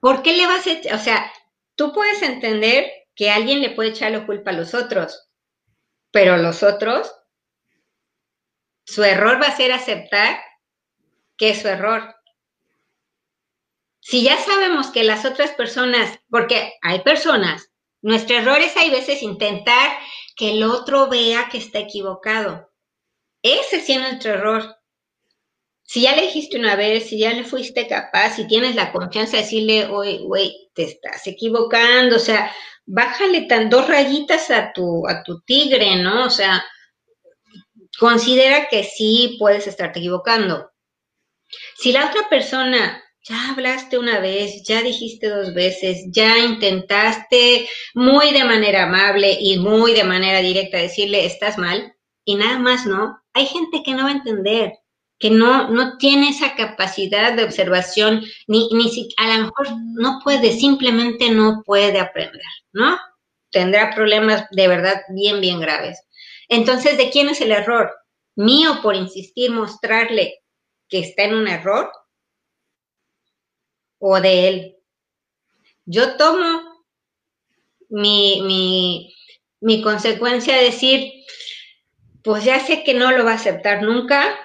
¿Por qué le vas a echar? O sea, tú puedes entender que alguien le puede echar la culpa a los otros, pero los otros, su error va a ser aceptar que es su error. Si ya sabemos que las otras personas, porque hay personas, nuestro error es hay veces intentar que el otro vea que está equivocado. Ese sí es nuestro error. Si ya le dijiste una vez, si ya le fuiste capaz, si tienes la confianza de decirle, oye, güey, te estás equivocando, o sea, bájale tan dos rayitas a tu, a tu tigre, ¿no? O sea, considera que sí puedes estarte equivocando. Si la otra persona ya hablaste una vez, ya dijiste dos veces, ya intentaste muy de manera amable y muy de manera directa decirle estás mal y nada más, ¿no? Hay gente que no va a entender, que no, no tiene esa capacidad de observación, ni, ni si, a lo mejor no puede, simplemente no puede aprender, ¿no? Tendrá problemas de verdad bien, bien graves. Entonces, ¿de quién es el error? ¿Mío por insistir, mostrarle que está en un error? ¿O de él? Yo tomo mi, mi, mi consecuencia de decir, pues ya sé que no lo va a aceptar nunca,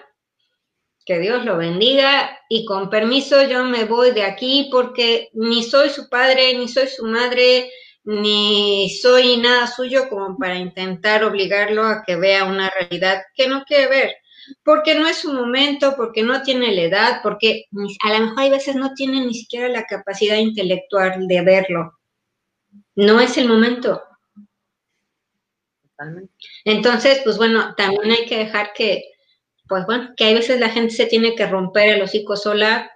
que Dios lo bendiga y con permiso yo me voy de aquí porque ni soy su padre, ni soy su madre, ni soy nada suyo como para intentar obligarlo a que vea una realidad que no quiere ver, porque no es su momento, porque no tiene la edad, porque a lo mejor hay veces no tiene ni siquiera la capacidad intelectual de verlo. No es el momento. Entonces, pues bueno, también hay que dejar que, pues bueno, que hay veces la gente se tiene que romper el hocico sola,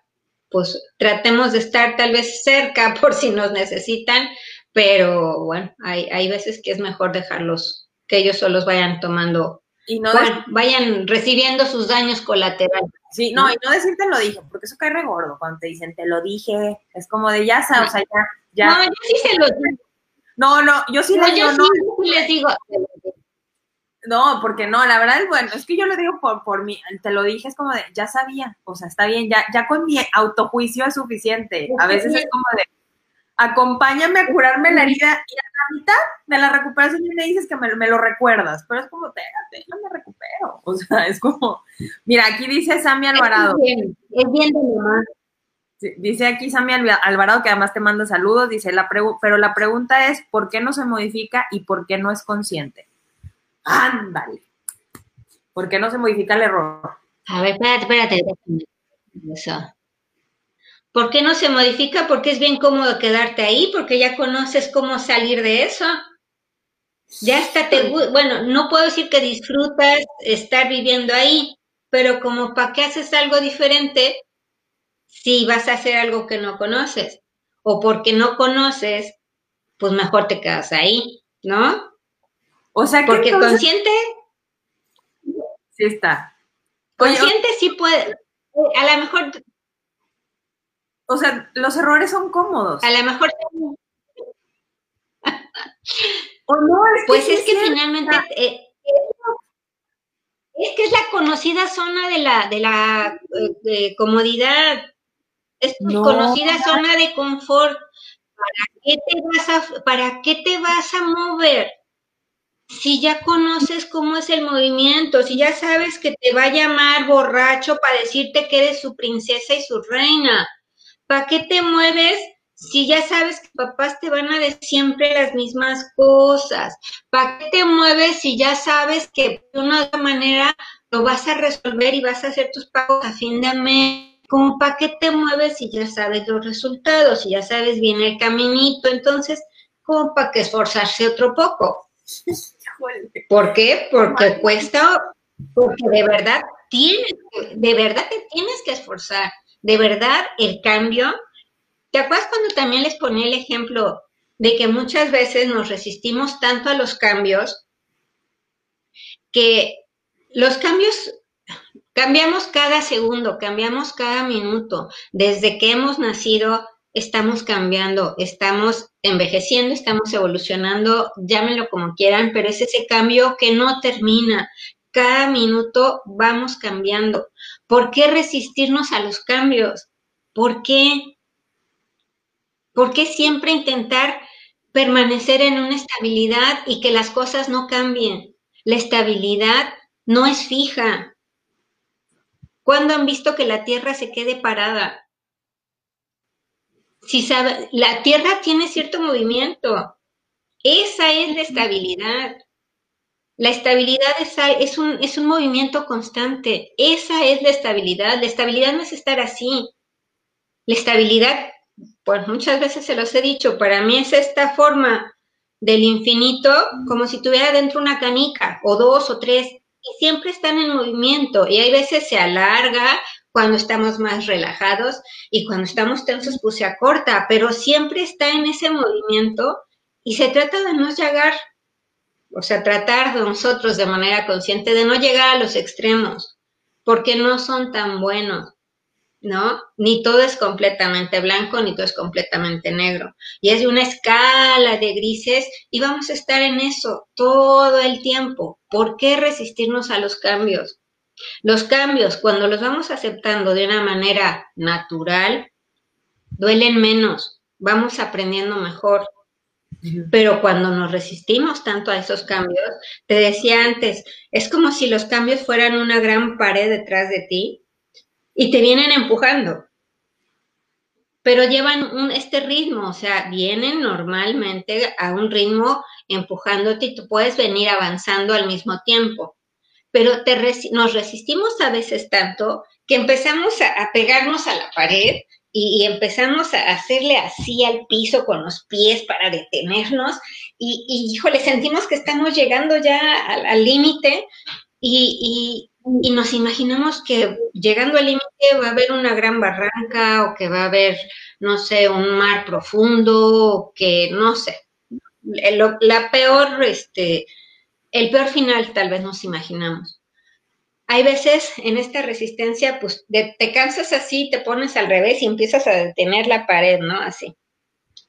pues tratemos de estar tal vez cerca por si nos necesitan, pero bueno, hay, hay veces que es mejor dejarlos, que ellos solos vayan tomando, y no bueno, vayan recibiendo sus daños colaterales. Sí, no, y no decirte lo dije, porque eso cae regordo cuando te dicen te lo dije, es como de ya sabes, o sea, ya, ya. No, yo sí se lo digo. No, no, yo sí no, les digo, yo sí les digo, no, porque no, la verdad es bueno, es que yo lo digo por, por mí, te lo dije, es como de, ya sabía, o sea, está bien, ya, ya con mi autojuicio es suficiente. A veces es como de, acompáñame a curarme la herida y a la mitad de la recuperación me dices que me, lo recuerdas, pero es como, espérate, yo me recupero. O sea, es como, mira, aquí dice Sammy Alvarado. Es bien, es bien de mamá. dice aquí Sammy Alvarado, que además te manda saludos, dice, la pero la pregunta es, ¿por qué no se modifica y por qué no es consciente? Ándale. ¿Por qué no se modifica el error? A ver, espérate, espérate. Eso. ¿Por qué no se modifica? Porque es bien cómodo quedarte ahí, porque ya conoces cómo salir de eso. Ya está, te, bueno, no puedo decir que disfrutas estar viviendo ahí, pero como para qué haces algo diferente si vas a hacer algo que no conoces. O porque no conoces, pues mejor te quedas ahí, ¿no? O sea que Porque consciente. Sí está. Consciente sí puede. A lo mejor. O sea, los errores son cómodos. A lo mejor. o no, es pues es que finalmente. Eh, es que es la conocida zona de la, de la eh, comodidad. Es tu conocida zona de confort. ¿Para qué te vas a, para qué te vas a mover? si ya conoces cómo es el movimiento, si ya sabes que te va a llamar borracho para decirte que eres su princesa y su reina, ¿para qué te mueves si ya sabes que papás te van a decir siempre las mismas cosas? ¿Para qué te mueves si ya sabes que de una otra manera lo vas a resolver y vas a hacer tus pagos a fin de mes? ¿Cómo para qué te mueves si ya sabes los resultados, si ya sabes bien el caminito? Entonces, ¿cómo para que esforzarse otro poco? ¿Por qué? Porque cuesta, porque de verdad tienes, de verdad te tienes que esforzar. De verdad, el cambio. ¿Te acuerdas cuando también les ponía el ejemplo de que muchas veces nos resistimos tanto a los cambios que los cambios cambiamos cada segundo, cambiamos cada minuto. Desde que hemos nacido, estamos cambiando, estamos envejeciendo, estamos evolucionando, llámenlo como quieran, pero es ese cambio que no termina. Cada minuto vamos cambiando. ¿Por qué resistirnos a los cambios? ¿Por qué? ¿Por qué siempre intentar permanecer en una estabilidad y que las cosas no cambien? La estabilidad no es fija. ¿Cuándo han visto que la Tierra se quede parada? si sabe, la Tierra tiene cierto movimiento. Esa es la estabilidad. La estabilidad es, es, un, es un movimiento constante. Esa es la estabilidad. La estabilidad no es estar así. La estabilidad, pues muchas veces se los he dicho, para mí es esta forma del infinito como si tuviera dentro una canica o dos o tres y siempre están en movimiento y hay veces se alarga cuando estamos más relajados y cuando estamos tensos pues se acorta, pero siempre está en ese movimiento y se trata de no llegar, o sea, tratar de nosotros de manera consciente de no llegar a los extremos, porque no son tan buenos, ¿no? Ni todo es completamente blanco, ni todo es completamente negro. Y es una escala de grises y vamos a estar en eso todo el tiempo. ¿Por qué resistirnos a los cambios? Los cambios, cuando los vamos aceptando de una manera natural, duelen menos, vamos aprendiendo mejor. Pero cuando nos resistimos tanto a esos cambios, te decía antes, es como si los cambios fueran una gran pared detrás de ti y te vienen empujando. Pero llevan un, este ritmo, o sea, vienen normalmente a un ritmo empujándote y tú puedes venir avanzando al mismo tiempo. Pero nos resistimos a veces tanto que empezamos a pegarnos a la pared y, empezamos a hacerle así al piso con los pies para detenernos y, y híjole, sentimos que estamos llegando ya al límite y, y, nos imaginamos que llegando al límite va a haber una gran barranca o que va a haber, no sé, un mar profundo, o que no sé, la peor, este, el peor final tal vez nos imaginamos hay veces en esta resistencia, pues te cansas así, te pones al revés y empiezas a detener la pared, ¿no? Así.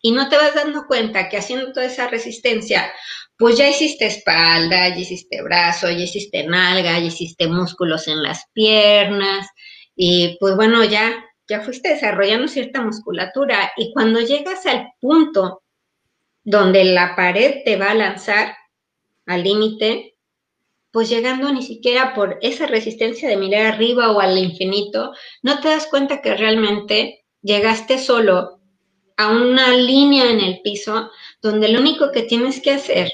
Y no te vas dando cuenta que haciendo toda esa resistencia, pues ya hiciste espalda, ya hiciste brazo, ya hiciste nalga, ya hiciste músculos en las piernas y pues bueno, ya, ya fuiste desarrollando cierta musculatura y cuando llegas al punto donde la pared te va a lanzar al límite, pues llegando ni siquiera por esa resistencia de mirar arriba o al infinito, no te das cuenta que realmente llegaste solo a una línea en el piso donde lo único que tienes que hacer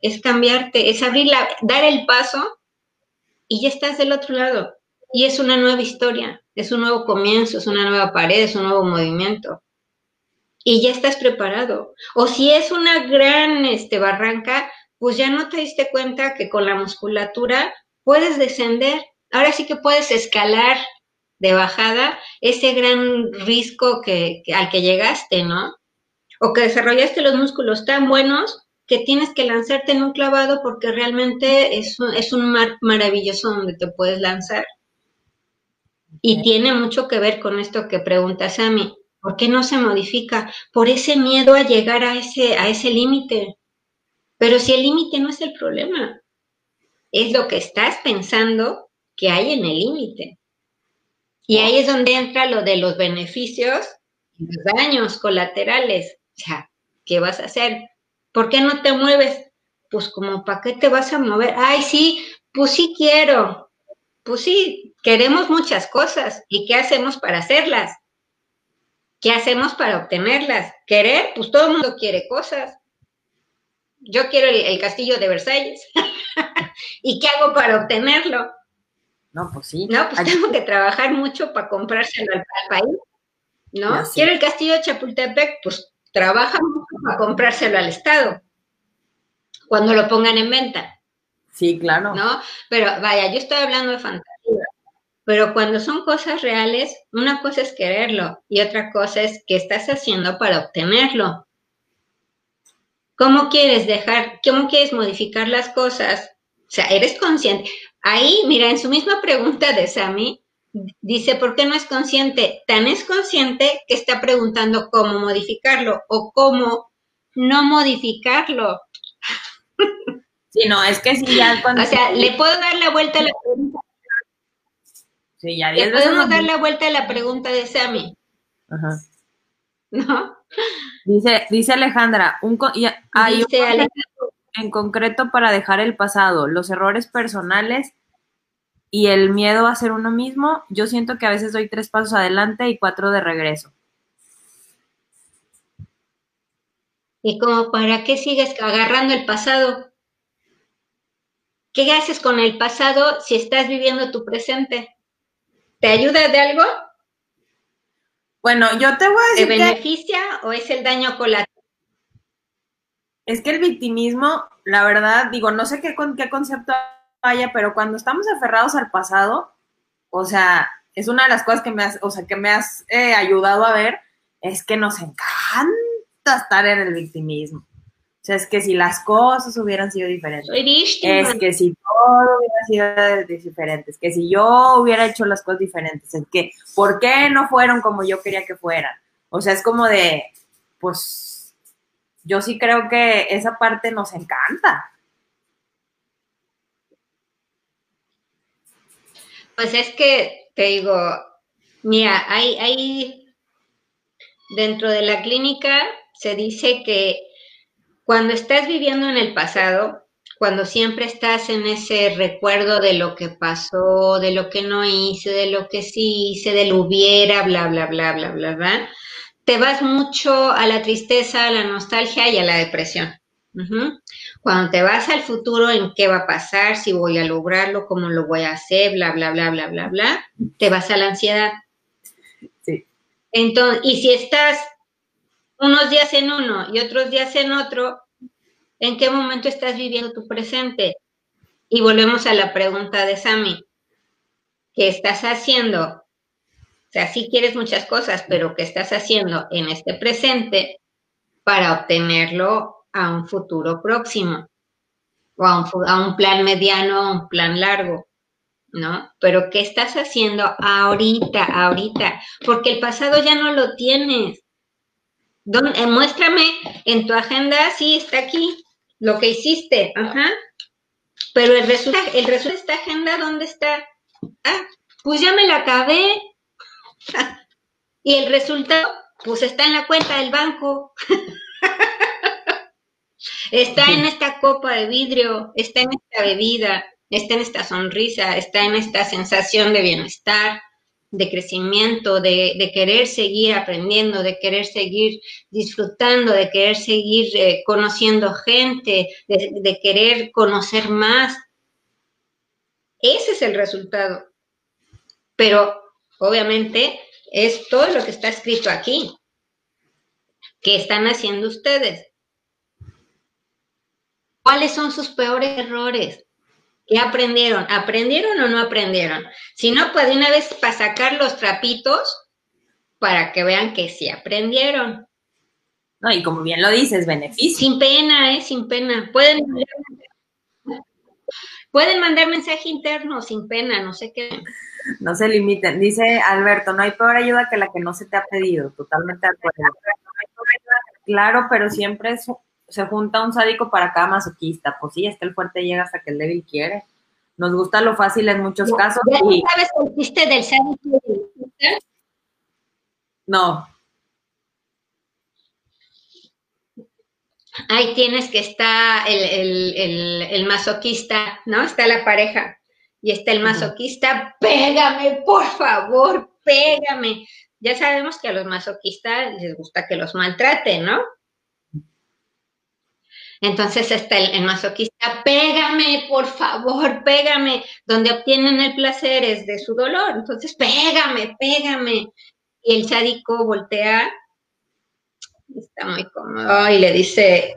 es cambiarte, es abrir la, dar el paso y ya estás del otro lado. Y es una nueva historia, es un nuevo comienzo, es una nueva pared, es un nuevo movimiento. Y ya estás preparado. O si es una gran este, barranca, pues ya no te diste cuenta que con la musculatura puedes descender. Ahora sí que puedes escalar de bajada ese gran risco que, al que llegaste, ¿no? O que desarrollaste los músculos tan buenos que tienes que lanzarte en un clavado porque realmente es un, es un mar maravilloso donde te puedes lanzar. Y tiene mucho que ver con esto que preguntas a mí. ¿Por qué no se modifica? Por ese miedo a llegar a ese, a ese límite. Pero si el límite no es el problema, es lo que estás pensando que hay en el límite. Y ahí es donde entra lo de los beneficios y los daños colaterales. O sea, ¿qué vas a hacer? ¿Por qué no te mueves? Pues como, ¿para qué te vas a mover? Ay, sí, pues sí quiero. Pues sí, queremos muchas cosas. ¿Y qué hacemos para hacerlas? ¿Qué hacemos para obtenerlas? Querer, pues todo el mundo quiere cosas yo quiero el, castillo de Versalles. ¿Y qué hago para obtenerlo? No, pues sí. No, pues tengo que trabajar mucho para comprárselo al, país, ¿no? Quiero el castillo de Chapultepec, pues trabaja mucho para comprárselo al Estado cuando lo pongan en venta. Sí, claro. ¿No? Pero vaya, yo estoy hablando de fantasía. Pero cuando son cosas reales, una cosa es quererlo y otra cosa es qué estás haciendo para obtenerlo. ¿Cómo quieres dejar, cómo quieres modificar las cosas? O sea, eres consciente. Ahí, mira, en su misma pregunta de Sami, dice, ¿por qué no es consciente? Tan es consciente que está preguntando cómo modificarlo o cómo no modificarlo. Sí, no, es que si ya cuando... O sea, le puedo dar la vuelta a la pregunta. Sí, ya Le podemos dar la vuelta a la pregunta de Sami. Ajá. ¿No? Dice, dice Alejandra, un, hay en concreto para dejar el pasado, los errores personales y el miedo a ser uno mismo. Yo siento que a veces doy tres pasos adelante y cuatro de regreso. ¿Y como para qué sigues agarrando el pasado? ¿Qué haces con el pasado si estás viviendo tu presente? ¿Te ayuda de algo? Bueno, yo te voy a decir. ¿Te beneficia o es el daño colateral? Es que el victimismo, la verdad, digo, no sé qué, con, qué concepto haya, pero cuando estamos aferrados al pasado, o sea, es una de las cosas que me has, o sea, que me has eh, ayudado a ver, es que nos encanta estar en el victimismo. O sea, es que si las cosas hubieran sido diferentes, es que si todo hubiera sido diferente, es que si yo hubiera hecho las cosas diferentes, es que, ¿por qué no fueron como yo quería que fueran? O sea, es como de, pues, yo sí creo que esa parte nos encanta. Pues es que, te digo, mira, hay, hay, dentro de la clínica se dice que cuando estás viviendo en el pasado, cuando siempre estás en ese recuerdo de lo que pasó, de lo que no hice, de lo que sí hice, de lo hubiera, bla, bla, bla, bla, bla, bla, te vas mucho a la tristeza, a la nostalgia y a la depresión. Cuando te vas al futuro, en qué va a pasar, si voy a lograrlo, cómo lo voy a hacer, bla, bla, bla, bla, bla, bla, te vas a la ansiedad. Sí. Entonces, y si estás unos días en uno y otros días en otro, ¿en qué momento estás viviendo tu presente? Y volvemos a la pregunta de Sami. ¿Qué estás haciendo? O sea, sí quieres muchas cosas, pero ¿qué estás haciendo en este presente para obtenerlo a un futuro próximo? O a un, plan mediano, a un plan largo. ¿no? Pero ¿qué estás haciendo ahorita, ahorita? Porque el pasado ya no lo tienes. Eh, muéstrame en tu agenda, sí, está aquí, lo que hiciste, ajá. Pero el resultado, el resultado de esta agenda, ¿dónde está? Ah, pues ya me la acabé. y el resultado, pues está en la cuenta del banco. está en esta copa de vidrio, está en esta bebida, está en esta sonrisa, está en esta sensación de bienestar, de crecimiento, de, querer seguir aprendiendo, de querer seguir disfrutando, de querer seguir eh, conociendo gente, de, de querer conocer más. Ese es el resultado. Pero obviamente es todo lo que está escrito aquí. ¿Qué están haciendo ustedes? ¿Cuáles son sus peores errores? ¿Qué aprendieron? ¿Aprendieron o no aprendieron? Si no, pues de una vez para sacar los trapitos para que vean que sí aprendieron. No, y como bien lo dices, beneficio. Sin pena, ¿eh? Sin pena. Pueden, pueden mandar mensaje interno sin pena, no sé qué. No se limiten. Dice Alberto, no hay peor ayuda que la que no se te ha pedido. Totalmente de acuerdo. Claro, pero siempre es se junta un sádico para cada masoquista. Pues sí, es que el fuerte llega hasta que el débil quiere. Nos gusta lo fácil en muchos casos. ¿Sabes el chiste del sádico No. Ahí tienes que está el, masoquista, ¿no? Está la pareja y está el masoquista, pégame, por favor, pégame. Ya sabemos que a los masoquistas les gusta que los maltraten, ¿no? Entonces está el, masoquista, pégame, por favor, pégame, donde obtienen el placer es de su dolor. Entonces, pégame, pégame. Y el sádico voltea, está muy cómodo, y le dice,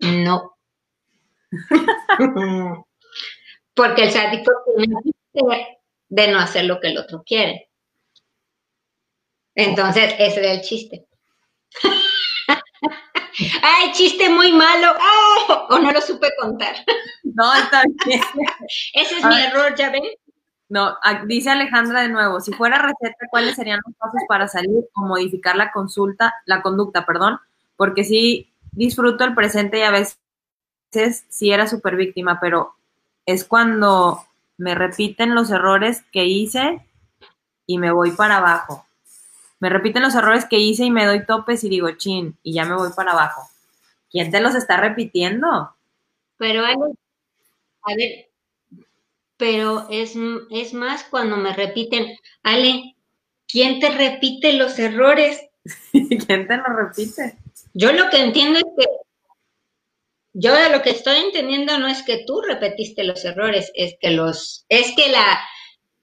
no. Porque el sádico tiene de no hacer lo que el otro quiere. Entonces, ese era el chiste. ¡Ay, chiste muy malo! ¡Oh! O no lo supe contar. No, está bien. Ese es mi error, ¿ya ven? No, dice Alejandra de nuevo, si fuera receta, ¿cuáles serían los pasos para salir o modificar la consulta, la conducta, perdón? Porque sí disfruto el presente y a veces sí era súper víctima, pero es cuando me repiten los errores que hice y me voy para abajo me repiten los errores que hice y me doy topes y digo, chin, y ya me voy para abajo. ¿Quién te los está repitiendo? Pero, a ver, pero es, es más cuando me repiten, Ale, ¿quién te repite los errores? ¿Quién te los repite? Yo lo que entiendo es que, yo lo que estoy entendiendo no es que tú repetiste los errores, es que los, es que la,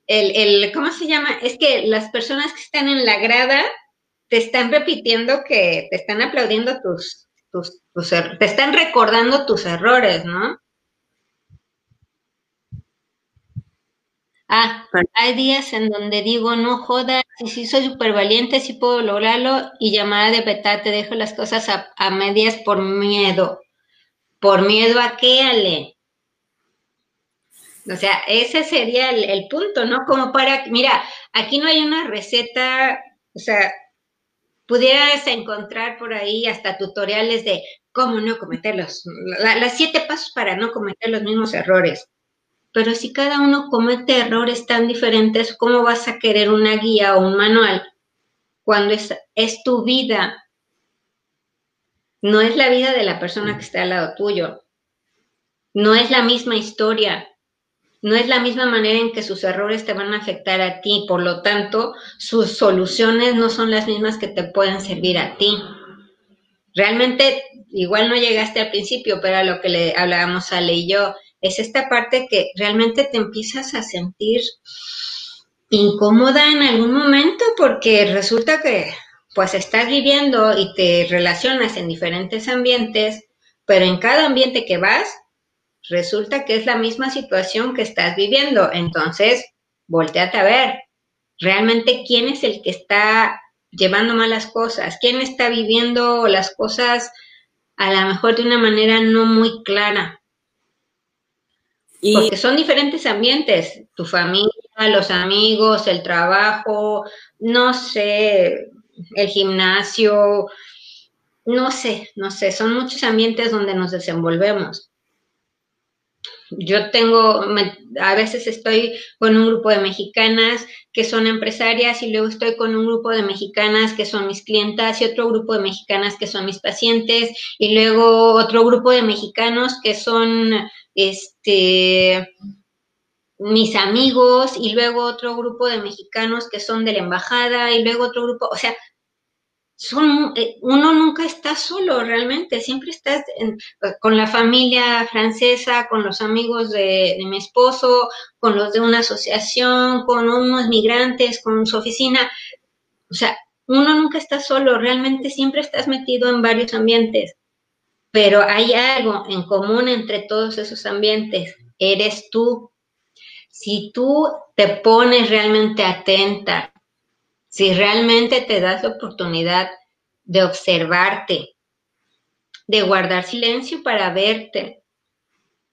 el, el, ¿cómo se llama? Es que las personas que están en la grada te están repitiendo que te están aplaudiendo tus, tus, tus te están recordando tus errores, ¿no? Ah, hay días en donde digo, no jodas, sí, sí, soy súper valiente, sí puedo lograrlo, y llamada de te dejo las cosas a, medias por miedo. ¿Por miedo a qué, Ale? O sea, ese sería el, punto, ¿no? Como para, mira, aquí no hay una receta, o sea, pudieras encontrar por ahí hasta tutoriales de cómo no cometer los, las siete pasos para no cometer los mismos errores. Pero si cada uno comete errores tan diferentes, ¿cómo vas a querer una guía o un manual cuando es tu vida? No es la vida de la persona que está al lado tuyo. No es la misma historia. No es la misma manera en que sus errores te van a afectar a ti. Por lo tanto, sus soluciones no son las mismas que te pueden servir a ti. Realmente, igual no llegaste al principio, pero a lo que le hablábamos a Ale y yo, es esta parte que realmente te empiezas a sentir incómoda en algún momento porque resulta que pues estás viviendo y te relacionas en diferentes ambientes, pero en cada ambiente que vas, resulta que es la misma situación que estás viviendo. Entonces, volteate a ver, realmente quién es el que está llevando malas cosas, quién está viviendo las cosas a lo mejor de una manera no muy clara. Porque son diferentes ambientes, tu familia, los amigos, el trabajo, no sé, el gimnasio, no sé, no sé, son muchos ambientes donde nos desenvolvemos yo tengo, a veces estoy con un grupo de mexicanas que son empresarias y luego estoy con un grupo de mexicanas que son mis clientas y otro grupo de mexicanas que son mis pacientes y luego otro grupo de mexicanos que son, este, mis amigos y luego otro grupo de mexicanos que son de la embajada y luego otro grupo, o sea, son, eh, uno nunca está solo realmente, siempre estás con la familia francesa, con los amigos de, mi esposo, con los de una asociación, con unos migrantes, con su oficina. O sea, uno nunca está solo, realmente siempre estás metido en varios ambientes, pero hay algo en común entre todos esos ambientes, eres tú. Si tú te pones realmente atenta si realmente te das la oportunidad de observarte, de guardar silencio para verte.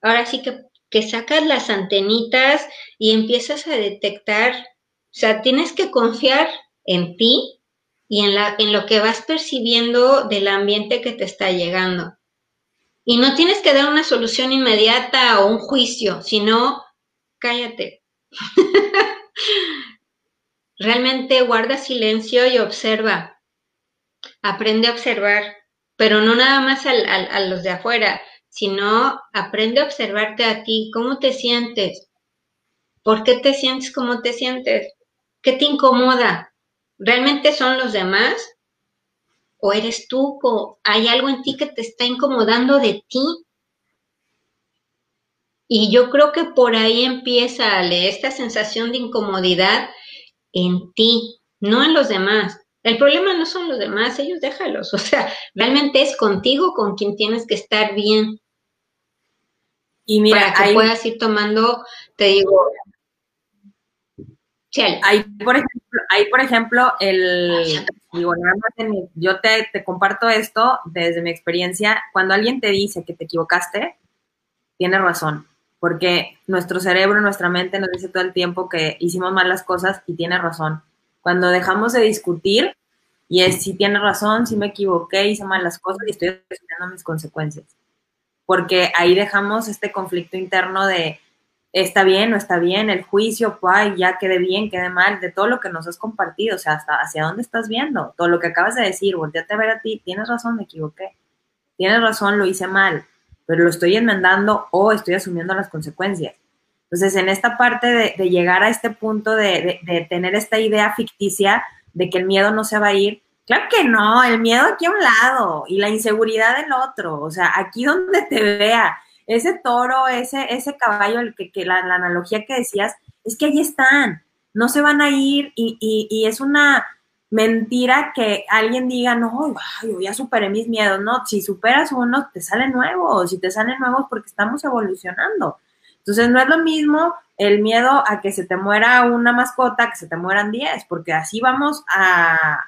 Ahora sí que, sacas las antenitas y empiezas a detectar, o sea, tienes que confiar en ti y en, en lo que vas percibiendo del ambiente que te está llegando. Y no tienes que dar una solución inmediata o un juicio, sino cállate. Realmente guarda silencio y observa. Aprende a observar, pero no nada más a los de afuera, sino aprende a observarte a ti. ¿Cómo te sientes? ¿Por qué te sientes como te sientes? ¿Qué te incomoda? ¿Realmente son los demás? ¿O eres tú? ¿O hay algo en ti que te está incomodando de ti? Y yo creo que por ahí empieza esta sensación de incomodidad en ti, no en los demás. El problema no son los demás, ellos déjalos. O sea, realmente es contigo con quien tienes que estar bien. Y mira, para que puedas ir tomando, te digo. Hay, por ejemplo, hay, por ejemplo, el. Digo, nada más yo te, te comparto esto desde mi experiencia. Cuando alguien te dice que te equivocaste, tiene razón porque nuestro cerebro, nuestra mente nos dice todo el tiempo que hicimos mal las cosas y tiene razón. Cuando dejamos de discutir, y es si tiene razón, si me equivoqué, hice mal las cosas y estoy asumiendo mis consecuencias. Porque ahí dejamos este conflicto interno de está bien, no está bien, el juicio, pues, ya quede bien, quede mal, de todo lo que nos has compartido, o sea, hasta hacia dónde estás viendo, todo lo que acabas de decir, volteate a ver a ti, tienes razón, me equivoqué, tienes razón, lo hice mal, pero lo estoy enmendando o estoy asumiendo las consecuencias. Entonces, en esta parte de, llegar a este punto de, de, tener esta idea ficticia de que el miedo no se va a ir, claro que no, el miedo aquí a un lado y la inseguridad del otro, o sea, aquí donde te vea, ese toro, ese, ese caballo, el que, que la, analogía que decías, es que ahí están, no se van a ir y, y, y es una mentira que alguien diga, no, yo ya superé mis miedos, no, si superas uno, te salen nuevos, si te salen nuevos porque estamos evolucionando. Entonces, no es lo mismo el miedo a que se te muera una mascota, que se te mueran 10, porque así vamos a,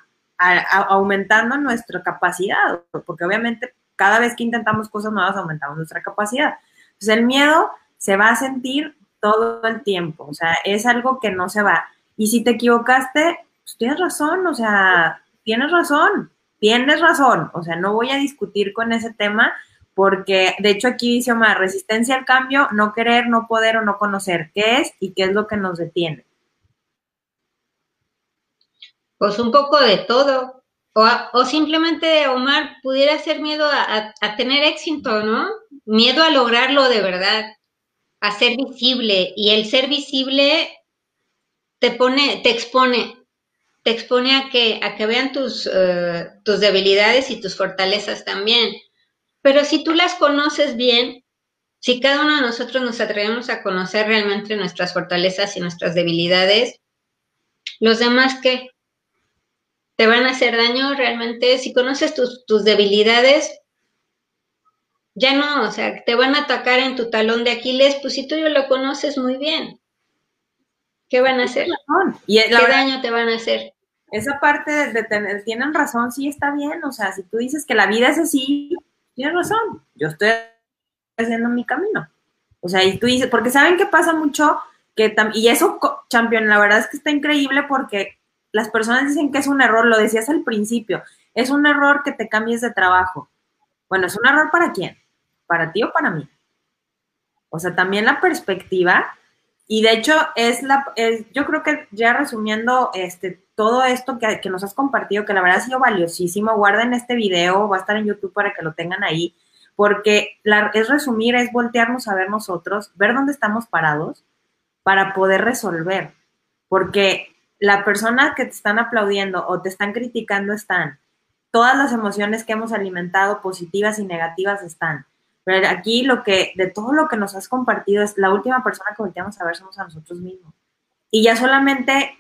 aumentando nuestra capacidad, porque obviamente cada vez que intentamos cosas nuevas aumentamos nuestra capacidad. Entonces, el miedo se va a sentir todo el tiempo, o sea, es algo que no se va. Y si te equivocaste, pues tienes razón, o sea, tienes razón, tienes razón, o sea, no voy a discutir con ese tema porque de hecho aquí dice Omar, resistencia al cambio, no querer, no poder o no conocer qué es y qué es lo que nos detiene. Pues un poco de todo. O, simplemente, Omar, pudiera ser miedo a, a, tener éxito, ¿no? Miedo a lograrlo de verdad, a ser visible. Y el ser visible te pone, te expone, te expone a que, a que vean tus, eh, tus debilidades y tus fortalezas también. Pero si tú las conoces bien, si cada uno de nosotros nos atrevemos a conocer realmente nuestras fortalezas y nuestras debilidades, los demás que te van a hacer daño realmente, si conoces tus, tus debilidades, ya no, o sea, te van a atacar en tu talón de Aquiles, pues si tú ya lo conoces muy bien, ¿qué van a hacer? ¿Qué daño te van a hacer? Esa parte de, tener, tienen razón, sí está bien, o sea, si tú dices que la vida es así, tienes razón, yo estoy haciendo mi camino. O sea, y tú dices, porque saben que pasa mucho, que y eso, champion, la verdad es que está increíble porque las personas dicen que es un error, lo decías al principio, es un error que te cambies de trabajo. Bueno, ¿es un error para quién? ¿Para ti o para mí? O sea, también la perspectiva, y de hecho es la, yo creo que ya resumiendo este, todo esto que, que, nos has compartido, que la verdad ha sido valiosísimo, guarden este video, va a estar en YouTube para que lo tengan ahí, porque la, es resumir, es voltearnos a ver nosotros, ver dónde estamos parados para poder resolver, porque la persona que te están aplaudiendo o te están criticando están, todas las emociones que hemos alimentado, positivas y negativas, están. Pero aquí lo que, de todo lo que nos has compartido, es la última persona que volteamos a ver somos a nosotros mismos. Y ya solamente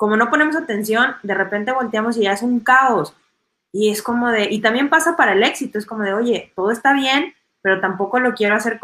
como no ponemos atención, de repente volteamos y ya es un caos. Y es como de, y también pasa para el éxito, es como de, oye, todo está bien, pero tampoco lo quiero hacer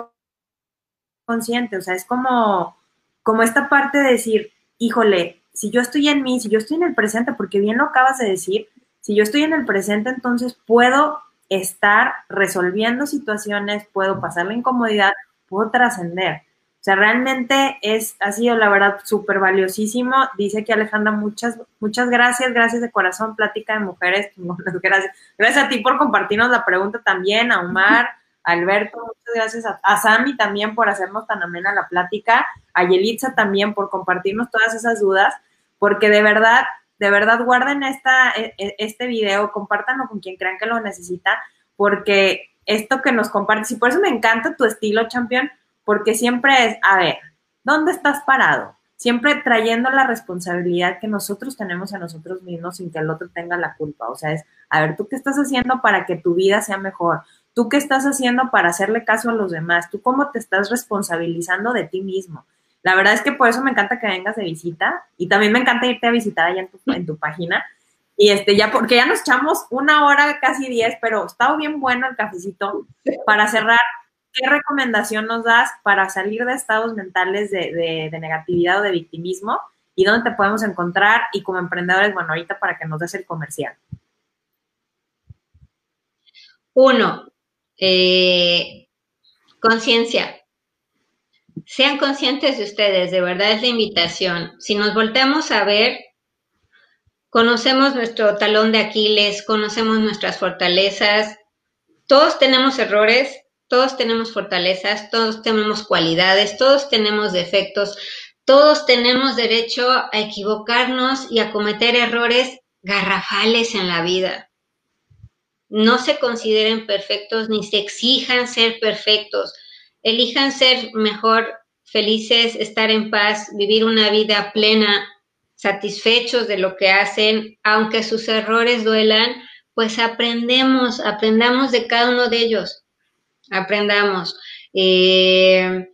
consciente. O sea, es como, como esta parte de decir, híjole, si yo estoy en mí, si yo estoy en el presente, porque bien lo acabas de decir, si yo estoy en el presente, entonces puedo estar resolviendo situaciones, puedo pasar la incomodidad, puedo trascender sea, realmente es, ha sido la verdad súper valiosísimo. Dice que Alejandra, muchas, muchas gracias, gracias de corazón, plática de mujeres, gracias. Gracias a ti por compartirnos la pregunta también, a Omar, a Alberto, muchas gracias a, a Sami también por hacernos tan amena la plática, a Yelitza también por compartirnos todas esas dudas, porque de verdad, de verdad guarden esta, e, e, este video, compártanlo con quien crean que lo necesita, porque esto que nos compartes, y por eso me encanta tu estilo, champion, porque siempre es, a ver, ¿dónde estás parado? Siempre trayendo la responsabilidad que nosotros tenemos a nosotros mismos sin que el otro tenga la culpa. O sea, es, a ver, ¿tú qué estás haciendo para que tu vida sea mejor? ¿Tú qué estás haciendo para hacerle caso a los demás? ¿Tú cómo te estás responsabilizando de ti mismo? La verdad es que por eso me encanta que vengas de visita y también me encanta irte a visitar allá en tu, en tu página. Y este, ya, porque ya nos echamos una hora, casi diez, pero estaba bien bueno el cafecito para cerrar ¿qué recomendación nos das para salir de estados mentales de, negatividad o de victimismo? ¿Y dónde te podemos encontrar? Y como emprendedores, bueno, ahorita para que nos des el comercial. Uno, eh, conciencia. Sean conscientes de ustedes, de verdad es la invitación. Si nos volteamos a ver, conocemos nuestro talón de Aquiles, conocemos nuestras fortalezas, todos tenemos errores, todos tenemos fortalezas, todos tenemos cualidades, todos tenemos defectos, todos tenemos derecho a equivocarnos y a cometer errores garrafales en la vida. No se consideren perfectos ni se exijan ser perfectos. Elijan ser mejor felices, estar en paz, vivir una vida plena, satisfechos de lo que hacen, aunque sus errores duelan, pues aprendemos, aprendamos de cada uno de ellos aprendamos. Eh,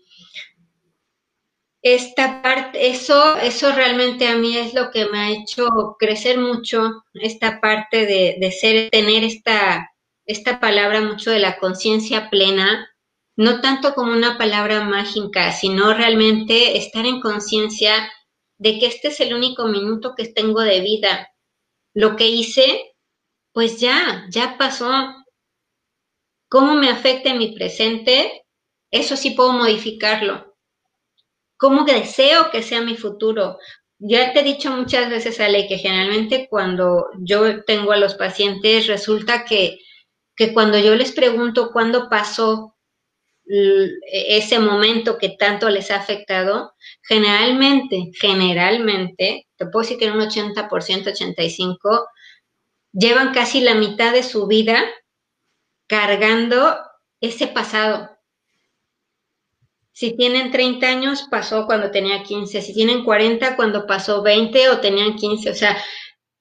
esta parte, eso, eso realmente a mí es lo que me ha hecho crecer mucho, esta parte de, ser, tener esta, esta palabra mucho de la conciencia plena, no tanto como una palabra mágica, sino realmente estar en conciencia de que este es el único minuto que tengo de vida. Lo que hice, pues ya, ya pasó. ¿Cómo me afecta mi presente? Eso sí puedo modificarlo. ¿Cómo deseo que sea mi futuro? Ya te he dicho muchas veces, Ale, que generalmente cuando yo tengo a los pacientes, resulta que, que cuando yo les pregunto cuándo pasó ese momento que tanto les ha afectado, generalmente, generalmente, te puedo decir que en un 80%, 85%, llevan casi la mitad de su vida cargando ese pasado. Si tienen 30 años, pasó cuando tenía 15. Si tienen 40, cuando pasó 20 o tenían 15. O sea,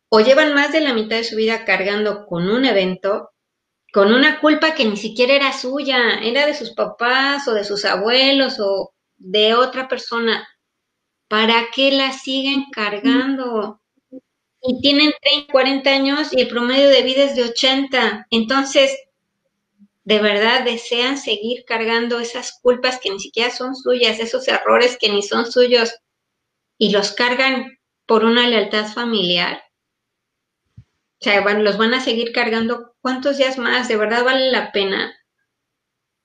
o llevan más de la mitad de su vida cargando con un evento, con una culpa que ni siquiera era suya, era de sus papás o de sus abuelos o de otra persona. ¿Para qué la siguen cargando? Y tienen 30, 40 años y el promedio de vida es de 80. Entonces, de verdad desean seguir cargando esas culpas que ni siquiera son suyas, esos errores que ni son suyos, y los cargan por una lealtad familiar. O sea, los van a seguir cargando cuántos días más, de verdad vale la pena.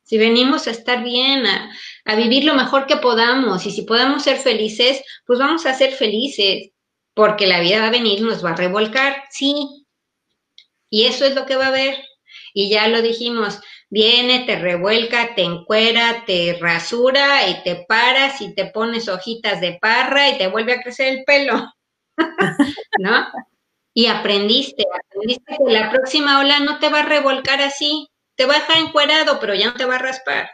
Si venimos a estar bien, a, vivir lo mejor que podamos, y si podemos ser felices, pues vamos a ser felices, porque la vida va a venir, nos va a revolcar, sí. Y eso es lo que va a haber. Y ya lo dijimos, viene, te revuelca, te encuera, te rasura y te paras y te pones hojitas de parra y te vuelve a crecer el pelo. ¿No? Y aprendiste, aprendiste que la próxima ola no te va a revolcar así, te va a dejar encuerado, pero ya no te va a raspar.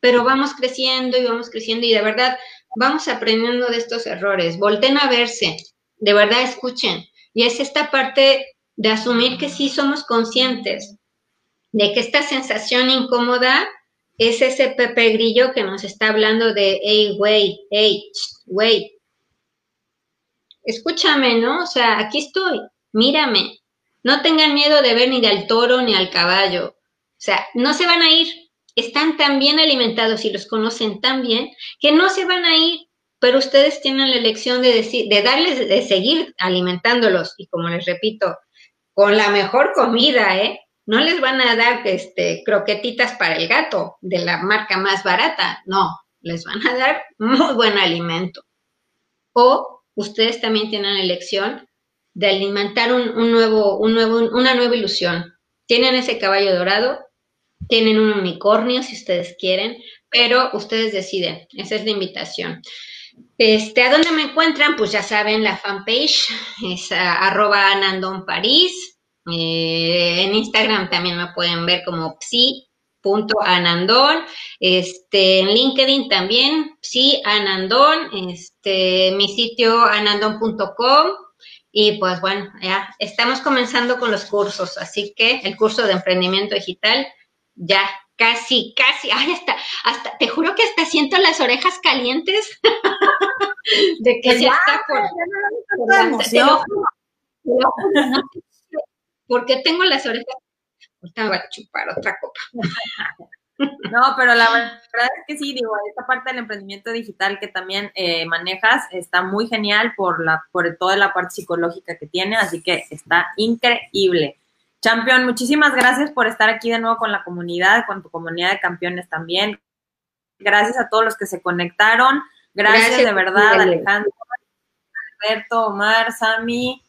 Pero vamos creciendo y vamos creciendo y de verdad vamos aprendiendo de estos errores. Volten a verse, de verdad escuchen. Y es esta parte de asumir que sí somos conscientes, de que esta sensación incómoda es ese Pepe Grillo que nos está hablando de, hey, güey, hey, güey, escúchame, ¿no? O sea, aquí estoy, mírame. No tengan miedo de ver ni al toro ni al caballo. O sea, no se van a ir. Están tan bien alimentados y los conocen tan bien que no se van a ir. Pero ustedes tienen la elección de decir, de darles, de seguir alimentándolos. Y como les repito, con la mejor comida, ¿eh? no les van a dar este, croquetitas para el gato de la marca más barata, no, les van a dar muy buen alimento. O ustedes también tienen la elección de alimentar un, nuevo, un nuevo, una nueva ilusión. Tienen ese caballo dorado, tienen un unicornio si ustedes quieren, pero ustedes deciden, esa es la invitación. Este, ¿A dónde me encuentran? Pues ya saben, la fanpage es arroba Anandon París, eh, en Instagram también me pueden ver como psi.anandón. Este, en LinkedIn también, psi anandón. Este, mi sitio anandón.com. Y pues bueno, ya estamos comenzando con los cursos, así que el curso de emprendimiento digital ya casi, casi, ay, hasta, hasta, te juro que hasta siento las orejas calientes de que ya, está por, porque tengo las orejas, ahorita voy a chupar otra copa. No, pero la verdad es que sí, digo, esta parte del emprendimiento digital que también eh, manejas está muy genial por, la, por toda la parte psicológica que tiene, así que está increíble. Champion, muchísimas gracias por estar aquí de nuevo con la comunidad, con tu comunidad de campeones también. Gracias a todos los que se conectaron. Gracias, de verdad, Alejandro, Alberto, Omar, Sami,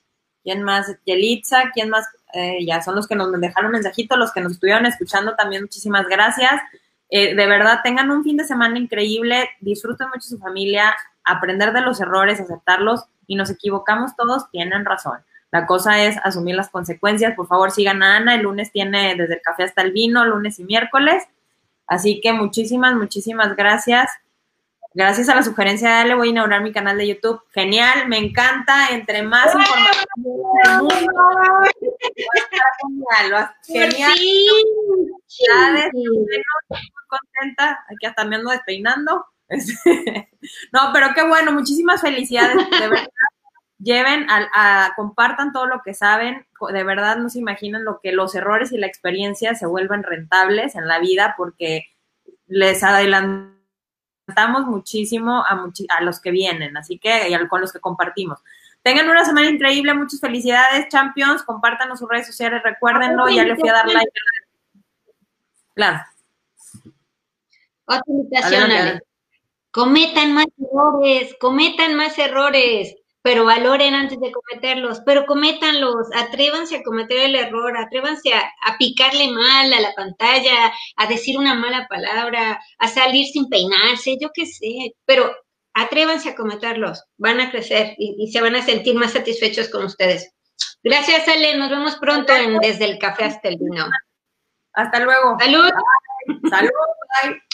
¿quién más? Yelitza, ¿quién más? Eh, ya son los que nos dejaron mensajitos, los que nos estuvieron escuchando también, muchísimas gracias. Eh, de verdad, tengan un fin de semana increíble, disfruten mucho su familia, aprender de los errores, aceptarlos y nos equivocamos todos, tienen razón. La cosa es asumir las consecuencias. Por favor, sigan a Ana. El lunes tiene desde el café hasta el vino, lunes y miércoles. Así que muchísimas, muchísimas gracias. Gracias a la sugerencia de Ale voy a inaugurar mi canal de YouTube. Genial, me encanta. Entre más información del mundo, genial. Genial. muy contenta. Aquí hasta me ando despeinando. no, pero qué bueno. Muchísimas felicidades. De verdad. Lleven, a, compartan todo lo que saben. De verdad no se imaginan lo que los errores y la experiencia se vuelven rentables en la vida porque les adelantamos muchísimo a, a los que vienen, así que y con los que compartimos. Tengan una semana increíble, muchas felicidades, Champions, compártanos sus redes sociales, recuérdenlo, ya le fui a dar like. Claro. Otra invitación, Cometan más errores, cometan más errores, pero valoren antes de cometerlos, pero cométanlos, atrévanse a cometer el error, atrévanse a, a, picarle mal a la pantalla, a decir una mala palabra, a salir sin peinarse, yo qué sé, pero atrévanse a cometerlos, van a crecer y, se van a sentir más satisfechos con ustedes. Gracias, Ale, nos vemos pronto en Desde el Café hasta el Vino. Hasta luego. Salud. Salud. Bye.